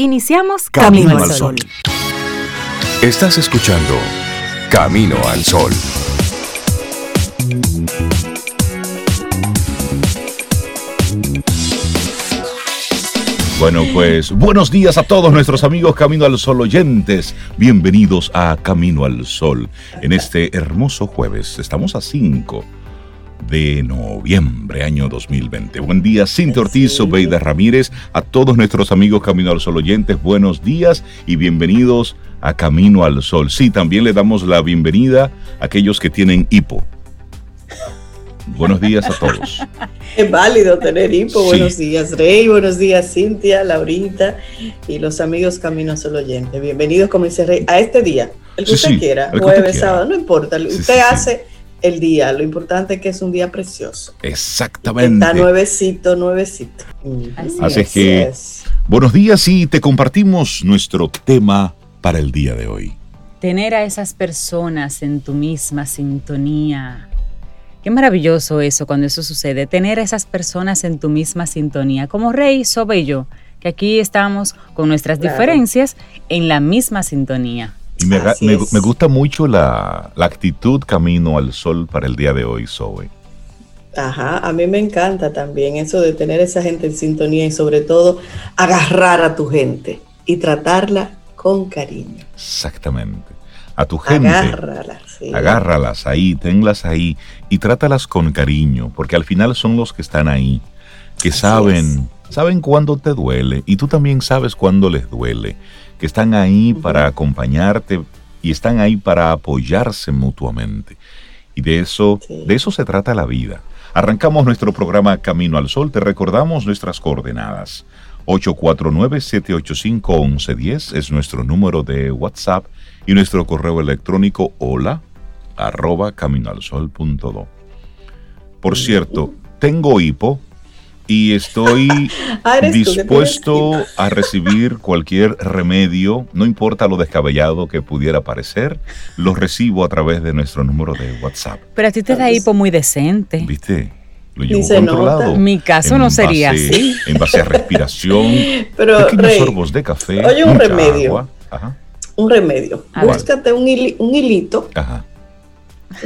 Iniciamos Camino, al Sol. Estás escuchando Camino al Sol. Bueno, pues buenos días a todos nuestros amigos Camino al Sol oyentes. Bienvenidos a Camino al Sol. En este hermoso jueves, estamos a 5 de noviembre, año 2020. Buen día, Cintia Ortiz, Obeida Ramírez, a todos nuestros amigos Camino al Sol oyentes, buenos días y bienvenidos a Camino al Sol. Sí, también le damos la bienvenida a aquellos que tienen hipo. Buenos días a todos. Es válido tener hipo. Buenos días, Rey. Buenos días, Cintia, Laurita y los amigos Camino al Sol oyentes. Bienvenidos, como dice Rey, a este día. El que usted quiera, jueves, sábado, no importa. Usted hace el día. Lo importante es que es un día precioso. Exactamente. Está nuevecito, nuevecito. Así, es que, buenos días y te compartimos nuestro tema para el día de hoy. Tener a esas personas en tu misma sintonía. Qué maravilloso eso cuando eso sucede, tener a esas personas en tu misma sintonía, como Rey, Sobe y yo, que aquí estamos con nuestras diferencias en la misma sintonía. Y me, me, gusta mucho la, la, actitud camino al sol para el día de hoy, Zoe. Ajá, a mí me encanta también eso de tener esa gente en sintonía y sobre todo agarrar a tu gente y tratarla con cariño. Exactamente. A tu gente. Agárralas. Sí. Agárralas ahí, tenlas ahí y trátalas con cariño, porque al final son los que están ahí, que saben, saben cuándo te duele y tú también sabes cuándo les duele que están ahí para acompañarte y están ahí para apoyarse mutuamente. Y de eso, de eso se trata la vida. Arrancamos nuestro programa Camino al Sol. Te recordamos nuestras coordenadas. 849-785-1110 es nuestro número de WhatsApp y nuestro correo electrónico hola arroba caminoalsol.do. Por cierto, tengo hipo, y estoy ah, dispuesto a recibir cualquier remedio, no importa lo descabellado que pudiera parecer, lo recibo a través de nuestro número de WhatsApp. Pero a ti te da hipo muy decente. ¿Viste? Lo llevo controlado. Mi caso no sería así. En base a respiración, Pero, pequeños sorbos de café. Oye, un remedio. Un remedio. Búscate un, hilito. Ajá.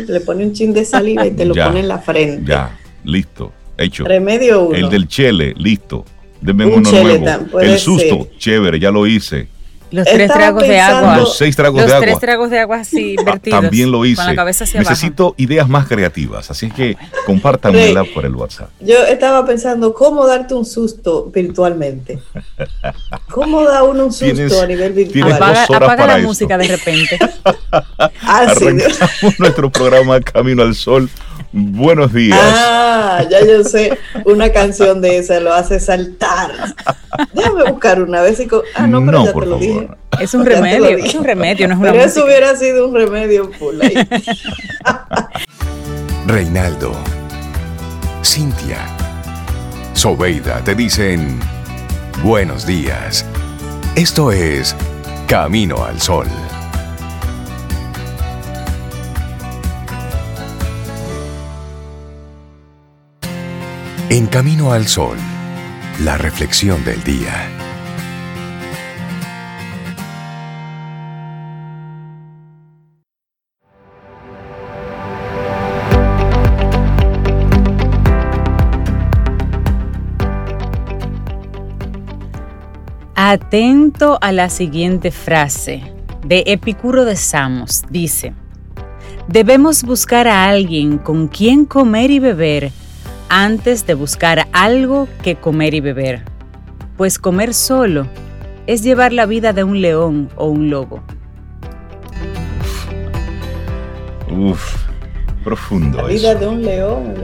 Le pone un chin de saliva y te lo pone en la frente. Ya, listo Hecho. Remedio uno. El del chele, listo. Denme uno nuevo. El susto, chévere, ya lo hice. Los tres tragos de agua. Los seis tragos de agua. Los tres tragos de agua así invertidos. También lo hice. Con la cabeza hacia Necesito ideas más creativas, así que compártanmela por el WhatsApp. Yo estaba pensando cómo darte un susto virtualmente. ¿Cómo da uno un susto a nivel virtual? Apaga, apaga la música de repente. Arrancamos nuestro programa Camino al Sol Buenos días. Ah, ya yo sé, una canción de esa lo hace saltar. Déjame buscar una vez y Ah, no, pero ya te lo dije. Es un remedio, es un remedio, no es una Pero eso hubiera sido un remedio full Reinaldo, Cintia, Sobeida te dicen buenos días. Esto es Camino al Sol. En Camino al Sol, la reflexión del día. Atento a la siguiente frase de Epicuro de Samos. Dice, debemos buscar a alguien con quien comer y beber antes de buscar algo que comer y beber, pues comer solo es llevar la vida de un león o un lobo. Uf, profundo. La vida de un león.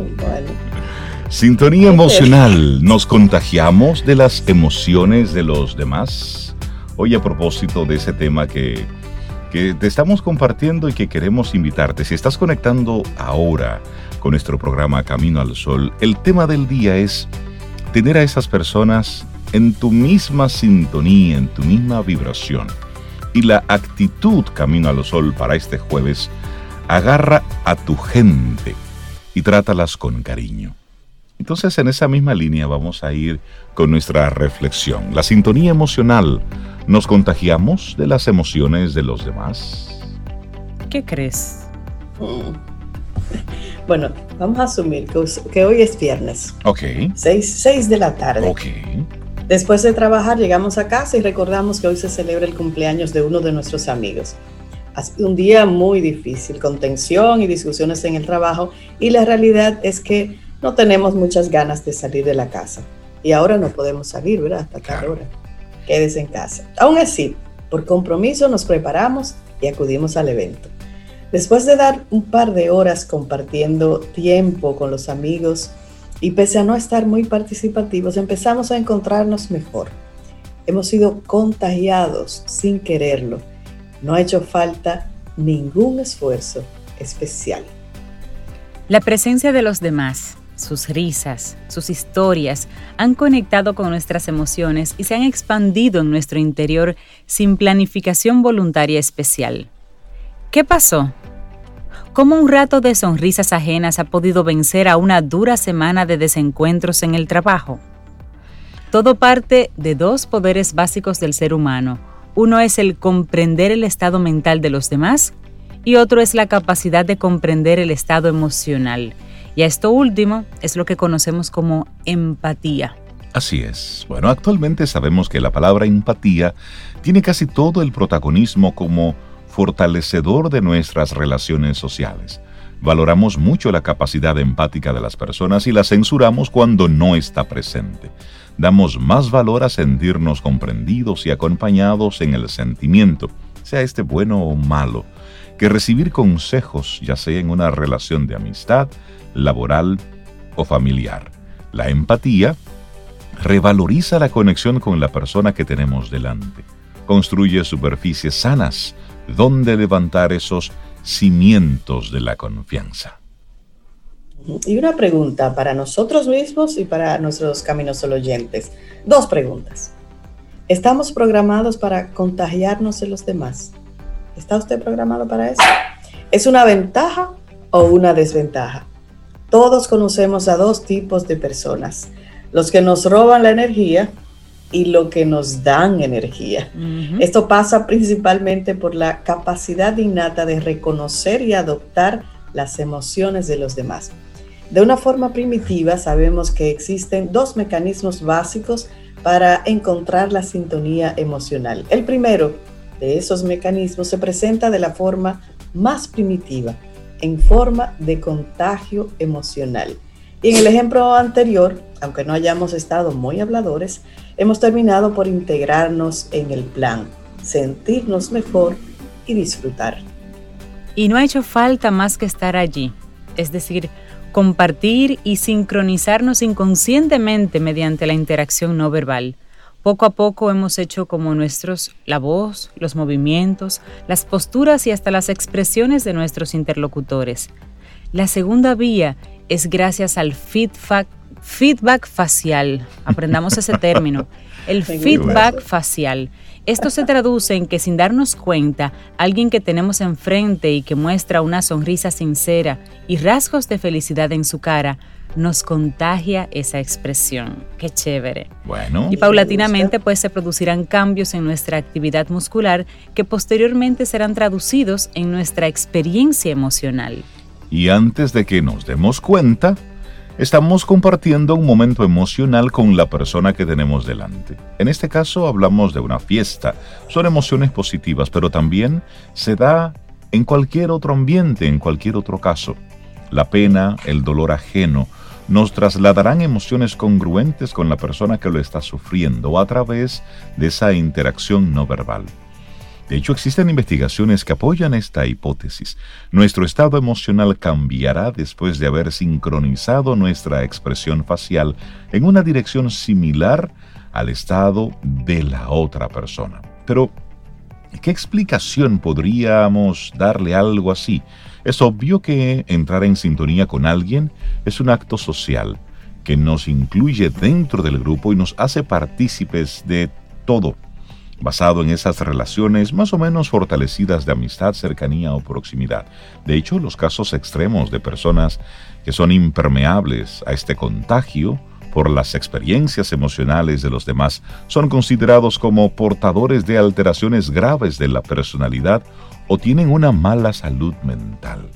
Sintonía emocional. ¿Nos contagiamos de las emociones de los demás? Hoy a propósito de ese tema que, que te estamos compartiendo y que queremos invitarte. Si estás conectando ahora, con nuestro programa Camino al Sol, el tema del día es tener a esas personas en tu misma sintonía, en tu misma vibración. Y la actitud Camino al Sol para este jueves, agarra a tu gente y trátalas con cariño. Entonces en esa misma línea vamos a ir con nuestra reflexión. La sintonía emocional ¿Nos contagiamos de las emociones de los demás? ¿Qué crees? Mm. Bueno, vamos a asumir que, hoy es viernes. Ok. Seis, de la tarde. Ok. Después de trabajar llegamos a casa y recordamos que hoy se celebra el cumpleaños de uno de nuestros amigos. Ha sido un día muy difícil, con tensión y discusiones en el trabajo y la realidad es que no tenemos muchas ganas de salir de la casa. Y ahora no podemos salir, ¿verdad? Hasta cada hora. Quédese en casa. Aún así, por compromiso nos preparamos y acudimos al evento. Después de dar un par de horas compartiendo tiempo con los amigos y pese a no estar muy participativos, empezamos a encontrarnos mejor. Hemos sido contagiados sin quererlo. No ha hecho falta ningún esfuerzo especial. La presencia de los demás, sus risas, sus historias han conectado con nuestras emociones y se han expandido en nuestro interior sin planificación voluntaria especial. ¿Qué pasó? ¿Cómo un rato de sonrisas ajenas ha podido vencer a una dura semana de desencuentros en el trabajo? Todo parte de dos poderes básicos del ser humano. Uno es el comprender el estado mental de los demás y otro es la capacidad de comprender el estado emocional. Y esto último es lo que conocemos como empatía. Así es. Bueno, actualmente sabemos que la palabra empatía tiene casi todo el protagonismo como fortalecedor de nuestras relaciones sociales. Valoramos mucho la capacidad empática de las personas y la censuramos cuando no está presente. Damos más valor a sentirnos comprendidos y acompañados en el sentimiento, sea este bueno o malo, que recibir consejos, ya sea en una relación de amistad, laboral o familiar. La empatía revaloriza la conexión con la persona que tenemos delante, construye superficies sanas, dónde levantar esos cimientos de la confianza. Y una pregunta para nosotros mismos y para nuestros caminos solo oyentes. Dos preguntas. ¿Estamos programados para contagiarnos de los demás? ¿Está usted programado para eso? ¿Es una ventaja o una desventaja? Todos conocemos a dos tipos de personas. Los que nos roban la energía y lo que nos dan energía. Esto pasa principalmente por la capacidad innata de reconocer y adoptar las emociones de los demás. De una forma primitiva sabemos que existen dos mecanismos básicos para encontrar la sintonía emocional. El primero de esos mecanismos se presenta de la forma más primitiva, en forma de contagio emocional. Y en el ejemplo anterior, aunque no hayamos estado muy habladores, hemos terminado por integrarnos en el plan, sentirnos mejor y disfrutar. Y no ha hecho falta más que estar allí, es decir, compartir y sincronizarnos inconscientemente mediante la interacción no verbal. Poco a poco hemos hecho como nuestros la voz, los movimientos, las posturas y hasta las expresiones de nuestros interlocutores. La segunda vía es gracias al feedback Feedback facial, aprendamos ese término. El feedback facial. Esto se traduce en que sin darnos cuenta, alguien que tenemos enfrente y que muestra una sonrisa sincera y rasgos de felicidad en su cara, nos contagia esa expresión. Qué chévere. Bueno. Y paulatinamente pues se producirán cambios en nuestra actividad muscular que posteriormente serán traducidos en nuestra experiencia emocional. Y antes de que nos demos cuenta, estamos compartiendo un momento emocional con la persona que tenemos delante. En este caso hablamos de una fiesta. Son emociones positivas, pero también se da en cualquier otro ambiente, en cualquier otro caso. La pena, el dolor ajeno, nos trasladarán emociones congruentes con la persona que lo está sufriendo a través de esa interacción no verbal. De hecho, existen investigaciones que apoyan esta hipótesis. Nuestro estado emocional cambiará después de haber sincronizado nuestra expresión facial en una dirección similar al estado de la otra persona. Pero, ¿qué explicación podríamos darle algo así? Es obvio que entrar en sintonía con alguien es un acto social que nos incluye dentro del grupo y nos hace partícipes de todo basado en esas relaciones más o menos fortalecidas de amistad, cercanía o proximidad. De hecho, los casos extremos de personas que son impermeables a este contagio por las experiencias emocionales de los demás son considerados como portadores de alteraciones graves de la personalidad o tienen una mala salud mental.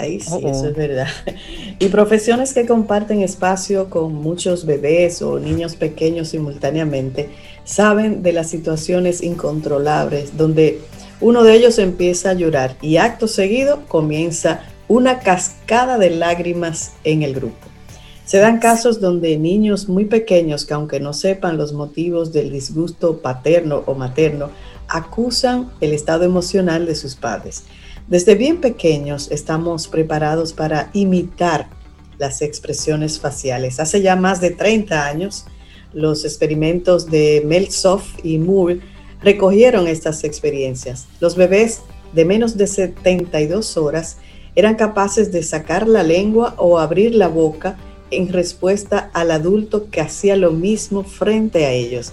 Ay, sí, eso es verdad. Y profesiones que comparten espacio con muchos bebés o niños pequeños simultáneamente saben de las situaciones incontrolables donde uno de ellos empieza a llorar y acto seguido comienza una cascada de lágrimas en el grupo. Se dan casos donde niños muy pequeños que aunque no sepan los motivos del disgusto paterno o materno, acusan el estado emocional de sus padres. Desde bien pequeños estamos preparados para imitar las expresiones faciales. Hace ya más de 30 años, los experimentos de Meltzoff y Moore recogieron estas experiencias. Los bebés de menos de 72 horas eran capaces de sacar la lengua o abrir la boca en respuesta al adulto que hacía lo mismo frente a ellos.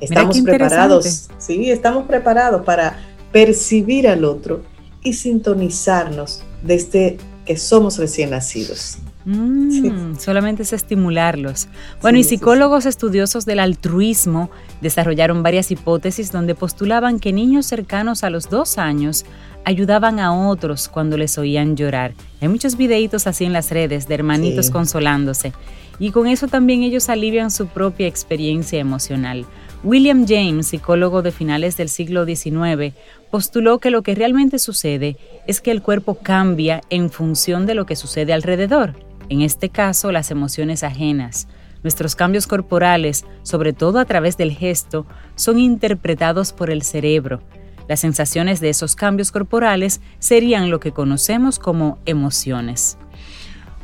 Estamos preparados, sí, estamos preparados para percibir al otro y sintonizarnos desde que somos recién nacidos. Mm, solamente es estimularlos. Bueno, y psicólogos estudiosos del altruismo desarrollaron varias hipótesis donde postulaban que niños cercanos a los dos años ayudaban a otros cuando les oían llorar. Hay muchos videitos así en las redes de hermanitos consolándose. Y con eso también ellos alivian su propia experiencia emocional. William James, psicólogo de finales del siglo XIX, postuló que lo que realmente sucede es que el cuerpo cambia en función de lo que sucede alrededor, en este caso las emociones ajenas. Nuestros cambios corporales, sobre todo a través del gesto, son interpretados por el cerebro. Las sensaciones de esos cambios corporales serían lo que conocemos como emociones.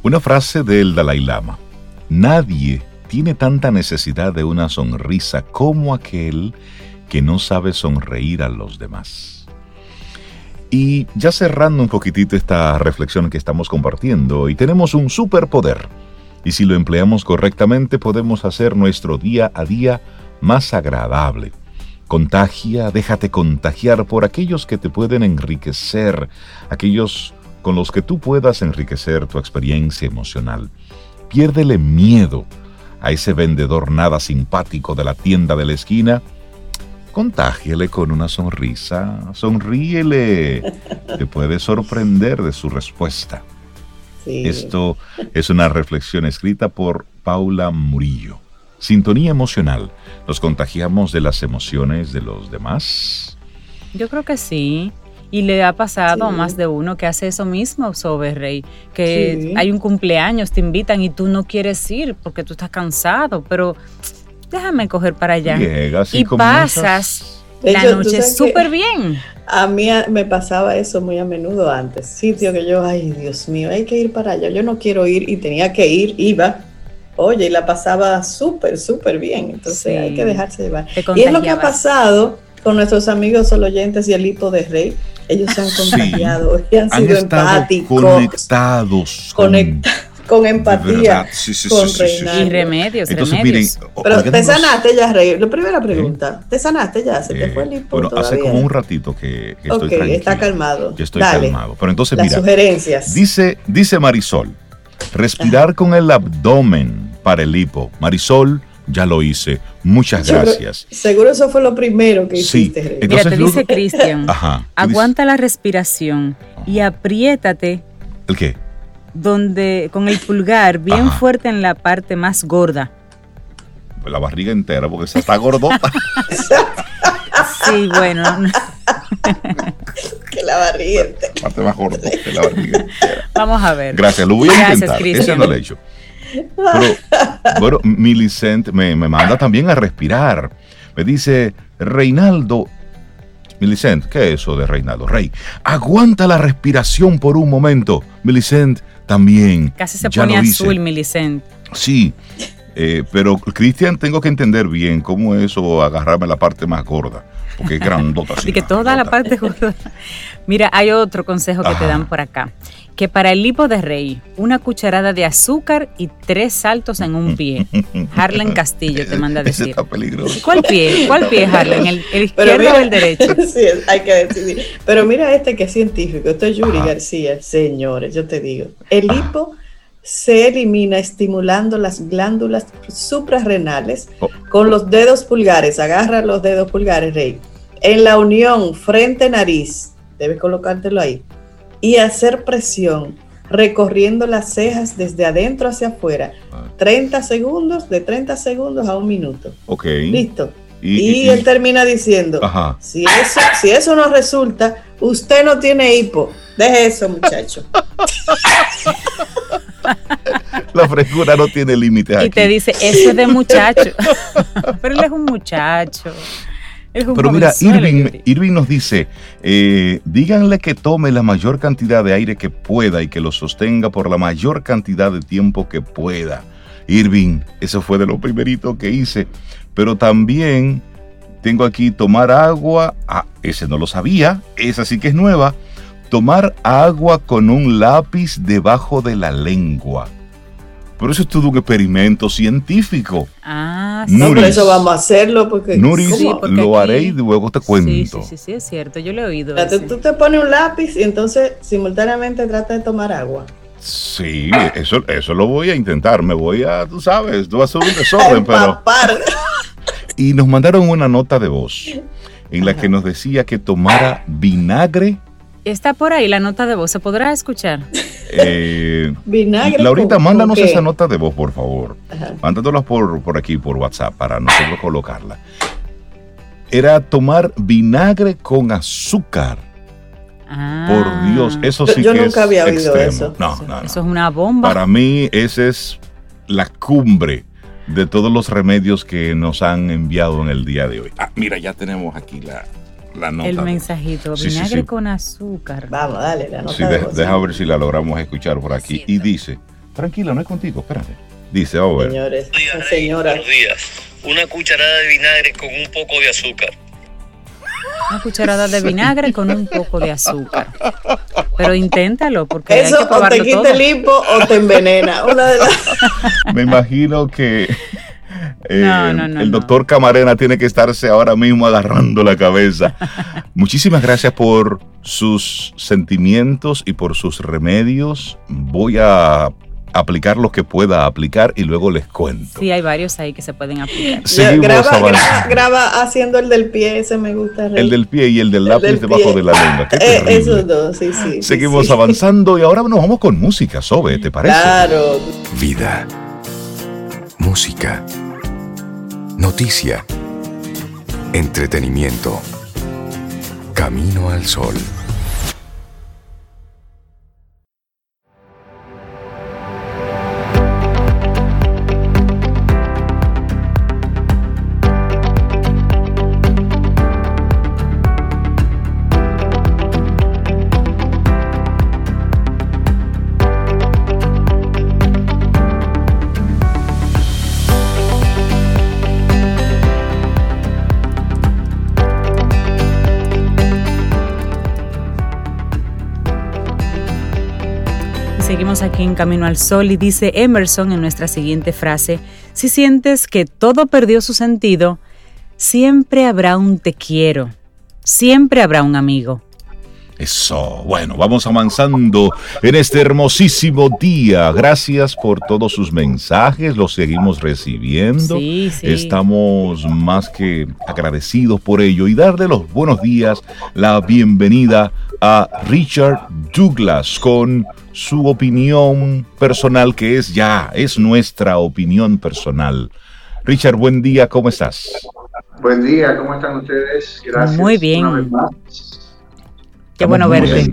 Una frase del Dalai Lama. Nadie tiene tanta necesidad de una sonrisa como aquel que no sabe sonreír a los demás. Y ya cerrando un poquitito esta reflexión que estamos compartiendo, y tenemos un superpoder. Y si lo empleamos correctamente podemos hacer nuestro día a día más agradable. Contagia, déjate contagiar por aquellos que te pueden enriquecer, aquellos con los que tú puedas enriquecer tu experiencia emocional. Piérdele miedo a ese vendedor nada simpático de la tienda de la esquina, contágiele con una sonrisa, sonríele, te puede sorprender de su respuesta. Esto es una reflexión escrita por Paula Murillo. Sintonía emocional. ¿Nos contagiamos de las emociones de los demás? Yo creo que sí. Y le ha pasado a más de uno que hace eso mismo, Rey, que hay un cumpleaños, te invitan y tú no quieres ir porque tú estás cansado, pero déjame coger para allá. y pasas la noche súper bien. A mí me pasaba eso muy a menudo antes. Sitio que yo, ay Dios mío, hay que ir para allá. Yo no quiero ir y tenía que ir, iba. Oye, y la pasaba súper, súper bien. Entonces hay que dejarse llevar. Y es lo que ha pasado con nuestros amigos solo oyentes y el hipo de Rey ellos se han contagiado y han, sido empáticos. Conectados. con, empatía. con Y remedios, Entonces, remedios. Miren, Pero te sanaste ya, Rey. La primera pregunta. ¿Te sanaste ya? ¿Se te fue el hipo Bueno, hace como un ratito que, que estoy tranquilo. está calmado. Que estoy calmado. Pero entonces, Las mira. sugerencias. Dice, dice Marisol, respirar con el abdomen para el hipo. Marisol, ya lo hice. Muchas gracias. seguro eso fue lo primero que hiciste. Mira, te dice Cristian, aguanta la respiración y apriétate. ¿El qué? Donde, con el pulgar bien fuerte en la parte más gorda. La barriga entera, porque se está gordota. sí, bueno. que la barriga entera. La parte más gordota que la barriga entera. Vamos a ver. Gracias, lo voy a Gracias, intentar. Ese no lo he hecho. Pero, bueno, Millicent me, me manda también a respirar. Me dice, Reinaldo, Millicent, ¿qué es eso de Reinaldo? Rey, aguanta la respiración por un momento. Millicent, también. Casi se pone azul, Millicent. Sí, eh, pero Cristian, tengo que entender bien cómo es eso agarrarme la parte más gorda, porque es grandota. y que toda la parte gorda. Mira, hay otro consejo que te dan por acá que para el lipo de rey, una cucharada de azúcar y tres saltos en un pie. Harlan Castillo te manda a decir. está peligroso. ¿Cuál pie? ¿Cuál pie, Harlan? ¿El, izquierdo o el derecho? sí, hay que decidir. Pero mira este que es científico. Esto es Yuri García, señores, yo te digo. El lipo se elimina estimulando las glándulas suprarrenales oh. con los dedos pulgares. Agarra los dedos pulgares, Rey. En la unión frente-nariz, debes colocártelo ahí, y hacer presión recorriendo las cejas desde adentro hacia afuera. 30 ah. segundos, de 30 segundos a un minuto. Ok. Listo. Y, él termina diciendo, Si, eso, si eso no resulta, usted no tiene hipo. Deje eso, muchacho. La frescura no tiene límites. Y te dice, eso es de muchacho. Pero él es un muchacho. Pero mira, Irving, nos dice, eh, díganle que tome la mayor cantidad de aire que pueda y que lo sostenga por la mayor cantidad de tiempo que pueda. Irving, eso fue de lo primerito que hice. Pero también tengo aquí tomar agua, ah, ese no lo sabía, esa sí que es nueva. Tomar agua con un lápiz debajo de la lengua. Pero eso es todo un experimento científico. Ah, sí. no, eso vamos a hacerlo porque... Nuris, lo haré y luego te cuento. Sí, sí, sí, es cierto, yo lo he oído. tú te pones un lápiz y entonces simultáneamente trata de tomar agua. Sí, eso, eso lo voy a intentar. Me voy a, tú sabes, tú vas a un desorden, pero... Y nos mandaron una nota de voz en la que nos decía que tomara vinagre Está por ahí la nota de voz, ¿se podrá escuchar? Eh, Vinagre. Laurita, mándanos esa nota de voz, por favor. Mándatelas por, por aquí, por WhatsApp, para nosotros colocarla. Era tomar vinagre con azúcar. Ah. Por Dios, eso sí yo, yo nunca había oído eso. No, no, Eso es una bomba. Para mí, esa es la cumbre de todos los remedios que nos han enviado en el día de hoy. Ah, mira, ya tenemos aquí la, el mensajito, vinagre con azúcar. Vamos, dale, la nota. Sí, deja ver si la logramos escuchar por aquí. Y dice, tranquila, no es contigo, espérate. Dice, vamos a ver. Señores, señora. Buenos días. Una cucharada de vinagre con un poco de azúcar. Una cucharada de vinagre con un poco de azúcar. Pero inténtalo, porque eso o te quita el limpo o te envenena. Una de las... Me imagino que eh, el doctor Camarena tiene que estarse ahora mismo agarrando la cabeza. Muchísimas gracias por sus sentimientos y por sus remedios. Voy a aplicar lo que pueda aplicar y luego les cuento. Sí, hay varios ahí que se pueden aplicar. graba, haciendo el del pie, ese me gusta. El del pie y el del lápiz debajo de la lengua. Eh, esos dos, sí, sí. Seguimos avanzando y ahora nos vamos con música, Sobe, ¿te parece? Claro. Vida. Música Noticia. Entretenimiento. Camino al sol. Aquí en Camino al Sol y dice Emerson en nuestra siguiente frase, si sientes que todo perdió su sentido, siempre habrá un te quiero, siempre habrá un amigo. Eso, bueno, vamos avanzando en este hermosísimo día. Gracias por todos sus mensajes, los seguimos recibiendo. Estamos más que agradecidos por ello y darle los buenos días, la bienvenida a Richard Douglas con su opinión personal, que es ya, es nuestra opinión personal. Richard, buen día, ¿cómo estás? Buen día, ¿cómo están ustedes? Gracias. Muy bien. Qué bueno verte.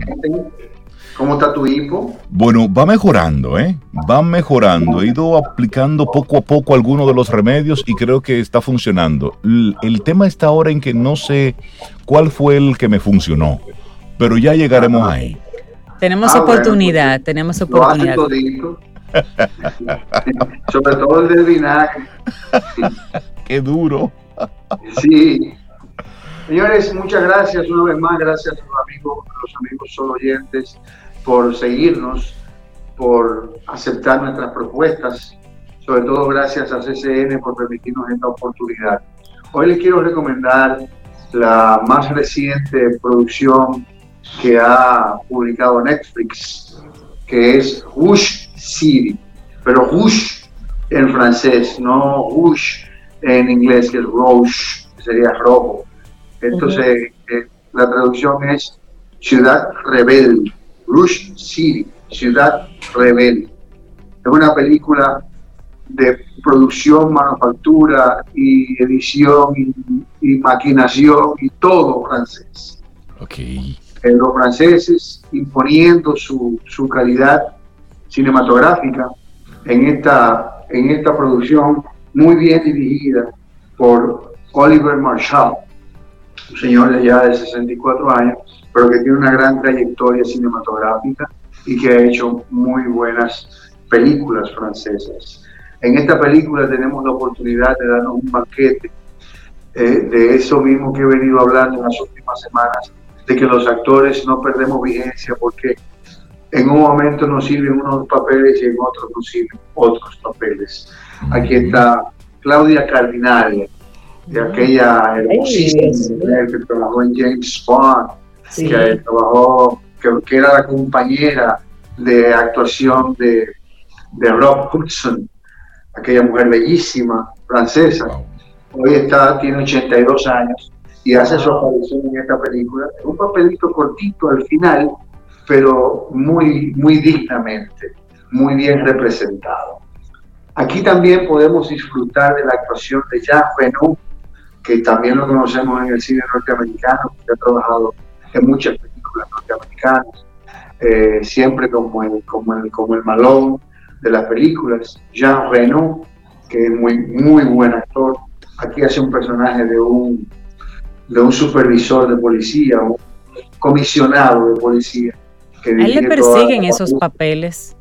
¿Cómo está tu hipo? Bueno, va mejorando, ¿eh? Va mejorando. He ido aplicando poco a poco algunos de los remedios y creo que está funcionando. el tema está ahora en que no sé cuál fue el que me funcionó, pero ya llegaremos ahí. Tenemos ah, oportunidad, tenemos oportunidad. Sobre todo el del vinagre. Qué duro. Sí. Señores, muchas gracias una vez más, gracias a los amigos, los amigos solo oyentes por seguirnos, por aceptar nuestras propuestas, sobre todo gracias a CCN por permitirnos esta oportunidad. Hoy les quiero recomendar la más reciente producción que ha publicado Netflix, que es Whoosh City, pero Rouge en francés, no Rouge en inglés, que es Rouge, sería rojo. Entonces, eh, la traducción es Ciudad Rebelde, Rouge City, Ciudad Rebelde. Es una película de producción, manufactura y edición y, maquinación y todo francés. Okay. Eh, los franceses imponiendo su, su, calidad cinematográfica en esta, en esta producción muy bien dirigida por Oliver Marshall, un señor ya de 64 años, pero que tiene una gran trayectoria cinematográfica y que ha hecho muy buenas películas francesas. En esta película tenemos la oportunidad de darnos un banquete eh, de eso mismo que he venido hablando en las últimas semanas, de que los actores no perdemos vigencia porque en un momento nos sirven unos papeles y en otros nos sirven otros papeles. Aquí está Claudia Cardinale, de aquella hermosísima que trabajó en James Bond, que trabajó, que, era la compañera de actuación de, de Rob Hudson, aquella mujer bellísima, francesa. Hoy está, tiene 82 años y hace su aparición en esta película. Un papelito cortito al final, pero muy, muy dignamente, muy bien representado. Aquí también podemos disfrutar de la actuación de Jean Reno, que también lo conocemos en el cine norteamericano, que ha trabajado en muchas películas norteamericanas, eh, siempre como el, como, el, como el malón, de las películas. Jean Reno, que es muy, muy buen actor, aquí hace un personaje de un, de un supervisor de policía, un comisionado de policía. Que a él le persiguen esos papeles.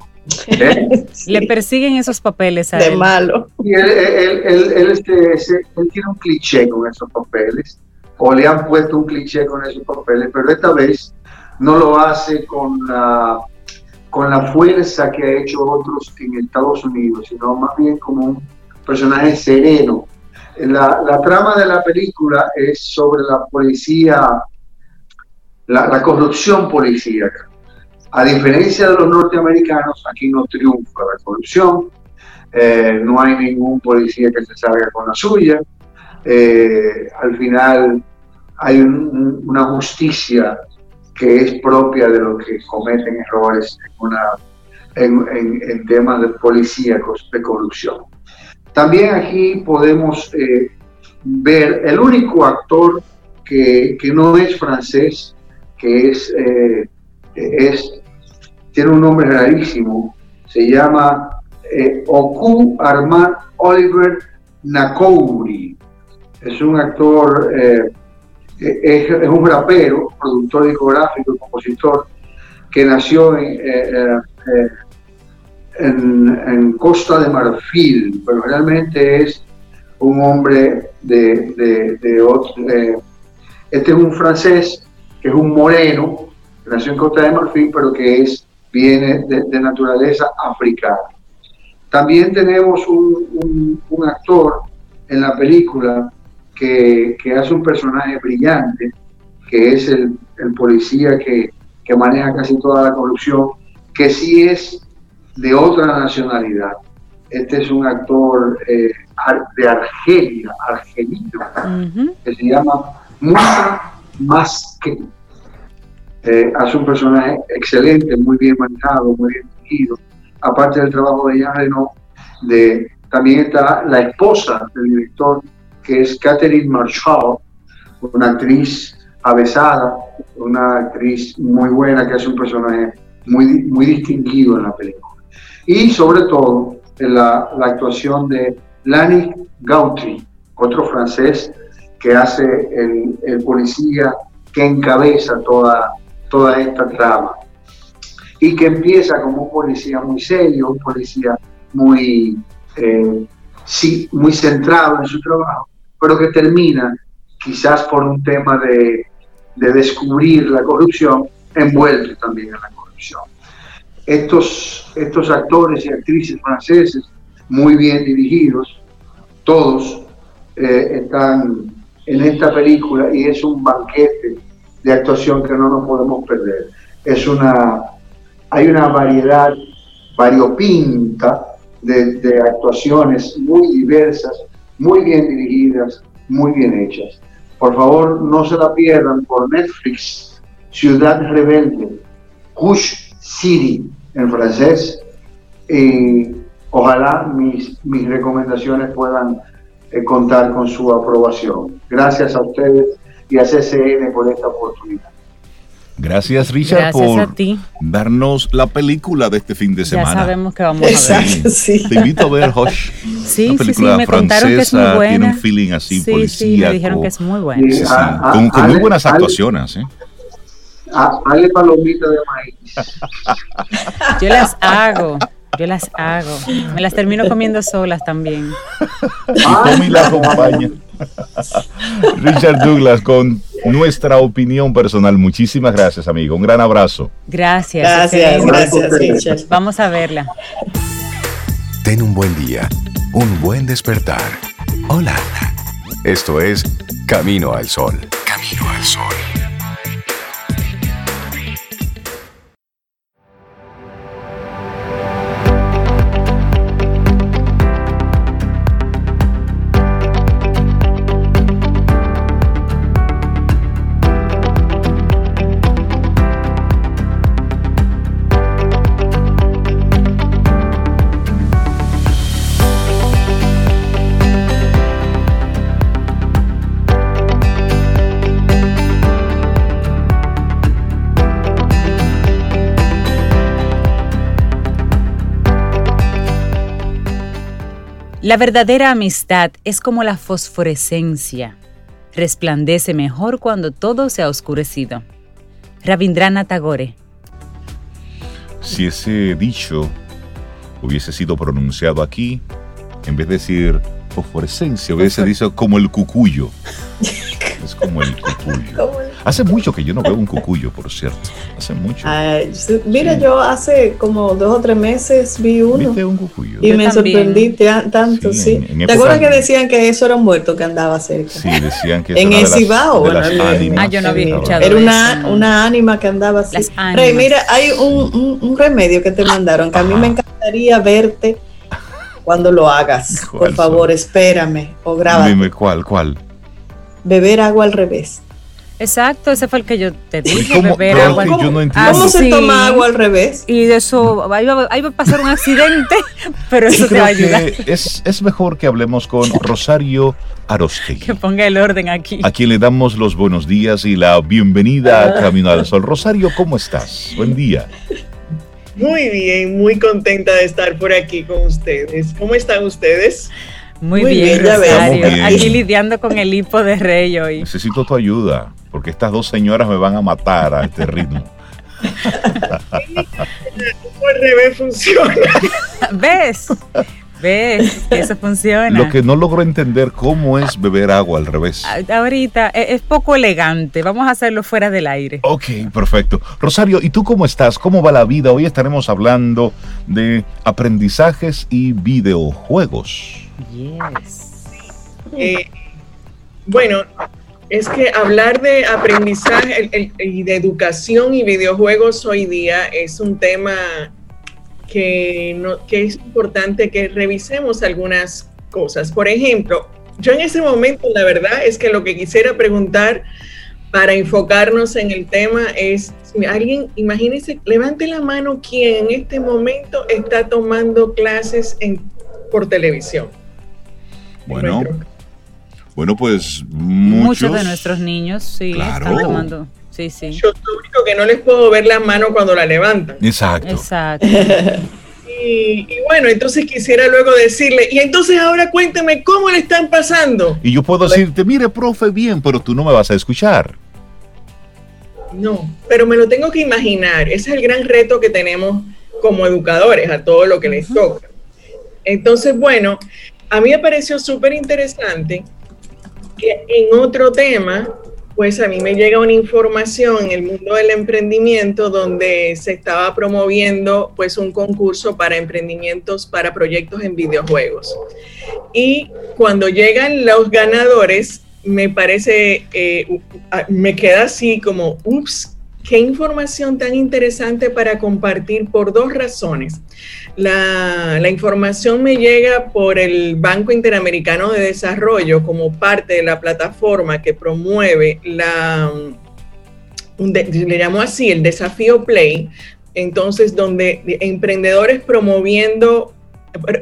¿Eh? Le persiguen esos papeles a de malo. Y él, él, él, este, él, tiene un cliché con esos papeles, o le han puesto un cliché con esos papeles, pero esta vez no lo hace con la con la fuerza que ha hecho otros en Estados Unidos, sino más bien como un personaje sereno. La, la trama de la película es sobre la policía, la, corrupción policíaca. A diferencia de los norteamericanos, aquí no triunfa la corrupción, eh, no hay ningún policía que se salga con la suya. Eh, al final hay una justicia que es propia de los que cometen errores en, temas de policíacos de corrupción. También aquí podemos eh, ver el único actor que, no es francés, que es, tiene un nombre rarísimo, se llama eh, Oku Armand Oliver Nakouri. Es un actor es, un rapero, productor discográfico compositor que nació en, eh, eh, en, Costa de Marfil, pero realmente es un hombre de, otro. este es un francés que es un moreno, nació en Costa de Marfil, pero que es, viene de, naturaleza africana. También tenemos un, un actor en la película que, hace un personaje brillante, que es el, policía que, maneja casi toda la corrupción, que sí es de otra nacionalidad. Este es un actor eh, de Argelia, argelino, que se llama Musa Maske. Eh, hace un personaje excelente, muy bien manejado, muy bien dirigido. Aparte del trabajo de Jean Reno, también está la esposa del director que es Catherine Marshall, una actriz avesada, una actriz muy buena que hace un personaje muy, muy distinguido en la película. Y sobre todo la, actuación de Lanny Gautry, otro francés que hace el, policía que encabeza toda, toda esta trama y que empieza como un policía muy serio, un policía muy, eh, sí, muy centrado en su trabajo, pero que termina, quizás por un tema de, descubrir la corrupción, envuelto también en la corrupción. Estos, estos actores y actrices franceses, muy bien dirigidos, todos eh, están en esta película y es un banquete de actuación que no nos podemos perder. Es una, hay una variedad variopinta de, de actuaciones muy diversas, muy bien dirigidas, muy bien hechas. Por favor, no se la pierdan por Netflix, Ciudad Rebelde, Kush City en francés. Ojalá mis, mis recomendaciones puedan eh, contar con su aprobación. Gracias a ustedes y a CCN por esta oportunidad. Gracias, Richard, por darnos la película de este fin de semana. Ya sabemos que vamos a ver. Te invito a ver Hush. Sí, una película sí, me francesa, que es muy buena. tiene un feeling así sí, policíaco. Sí, me dijeron que es muy buena. Sí, a, a, con, con ale, muy buenas actuaciones. Ale, ¿eh? Dale palomita de maíz. Yo las hago. Yo las hago. Me las termino comiendo solas también. Y Tommy la acompaña. Richard Douglas, con nuestra opinión personal. Muchísimas gracias, amigo. Un gran abrazo. Gracias. Gracias, gracias, Richard. Vamos a verla. Ten un buen día, un buen despertar. Hola. Esto es Camino al Sol. Camino al Sol. La verdadera amistad es como la fosforescencia. Resplandece mejor cuando todo se ha oscurecido. Rabindrana Tagore. Si ese dicho hubiese sido pronunciado aquí, en vez de decir fosforescencia, hubiese dicho como el cucuyo. Es como el cucuyo. Hace mucho que yo no veo un cucuyo, por cierto. Hace mucho. Ay, mira, sí. yo hace como dos o tres meses vi uno. ¿Viste un cucuyo? Y yo me también. sorprendí tanto, sí. sí. En, en ¿Te acuerdas que decían que eso era un muerto que andaba cerca? Sí, decían que En el Cibao, bueno, Ah, yo no había escuchado Era una, eso. una ánima que andaba así. Rey, mira, hay un, un, un, remedio que te mandaron que a mí me encantaría verte cuando lo hagas. Por favor, son? espérame o graba. Dime cuál, cuál. Beber agua al revés. Exacto, ese fue el que yo te dije, ¿Cómo, beber agua. Que yo no ¿Cómo, ¿Cómo se toma agua al revés? Y de eso, ahí va, ahí va a pasar un accidente, pero eso yo te va a ayudar. Es, es mejor que hablemos con Rosario Arostegui. Que ponga el orden aquí. A quien le damos los buenos días y la bienvenida a Camino al Sol. Rosario, ¿cómo estás? Buen día. Muy bien, muy contenta de estar por aquí con ustedes. ¿Cómo están ustedes? Muy, Muy bien, bien Rosario. Bien. Aquí lidiando con el hipo de rey hoy. Necesito tu ayuda, porque estas dos señoras me van a matar a este ritmo. al revés funciona. ¿Ves? ¿Ves? Que eso funciona. Lo que no logro entender cómo es beber agua al revés. Ahorita es poco elegante. Vamos a hacerlo fuera del aire. Ok, perfecto. Rosario, ¿y tú cómo estás? ¿Cómo va la vida? Hoy estaremos hablando de aprendizajes y videojuegos. Yes. Eh, bueno, es que hablar de aprendizaje y de educación y videojuegos hoy día es un tema que, no, es importante que revisemos algunas cosas. Por ejemplo, yo en ese momento, la verdad es que lo que quisiera preguntar para enfocarnos en el tema es, alguien, imagínese, levante la mano quien en este momento está tomando clases en, por televisión. Bueno, bueno, pues muchos, muchos de nuestros niños sí claro. están tomando. Sí, sí. Yo lo único que no les puedo ver la mano cuando la levantan. Exacto. Exacto. Y, y, bueno, entonces quisiera luego decirle, y entonces ahora cuénteme cómo le están pasando. Y yo puedo decirte, mire, profe, bien, pero tú no me vas a escuchar. No, pero me lo tengo que imaginar. Ese es el gran reto que tenemos como educadores a todo lo que les toca. Entonces, bueno, a mí me pareció súper interesante que en otro tema, pues a mí me llega una información en el mundo del emprendimiento donde se estaba promoviendo pues un concurso para emprendimientos para proyectos en videojuegos. Y cuando llegan los ganadores, me parece, eh, me queda así como, ups, qué información tan interesante para compartir por dos razones. La, información me llega por el Banco Interamericano de Desarrollo como parte de la plataforma que promueve le llamo así, el desafío Play, entonces donde emprendedores promoviendo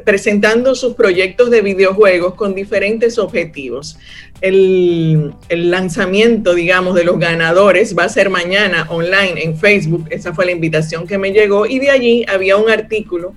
presentando sus proyectos de videojuegos con diferentes objetivos. El, el, lanzamiento, digamos, de los ganadores va a ser mañana online en Facebook. Esa fue la invitación que me llegó y de allí había un artículo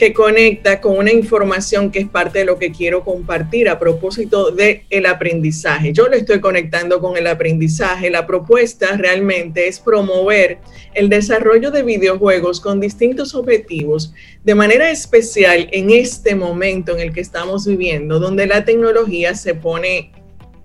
que conecta con una información que es parte de lo que quiero compartir a propósito del el aprendizaje. Yo lo estoy conectando con el aprendizaje. La propuesta realmente es promover el desarrollo de videojuegos con distintos objetivos de manera especial en este momento en el que estamos viviendo, donde la tecnología se pone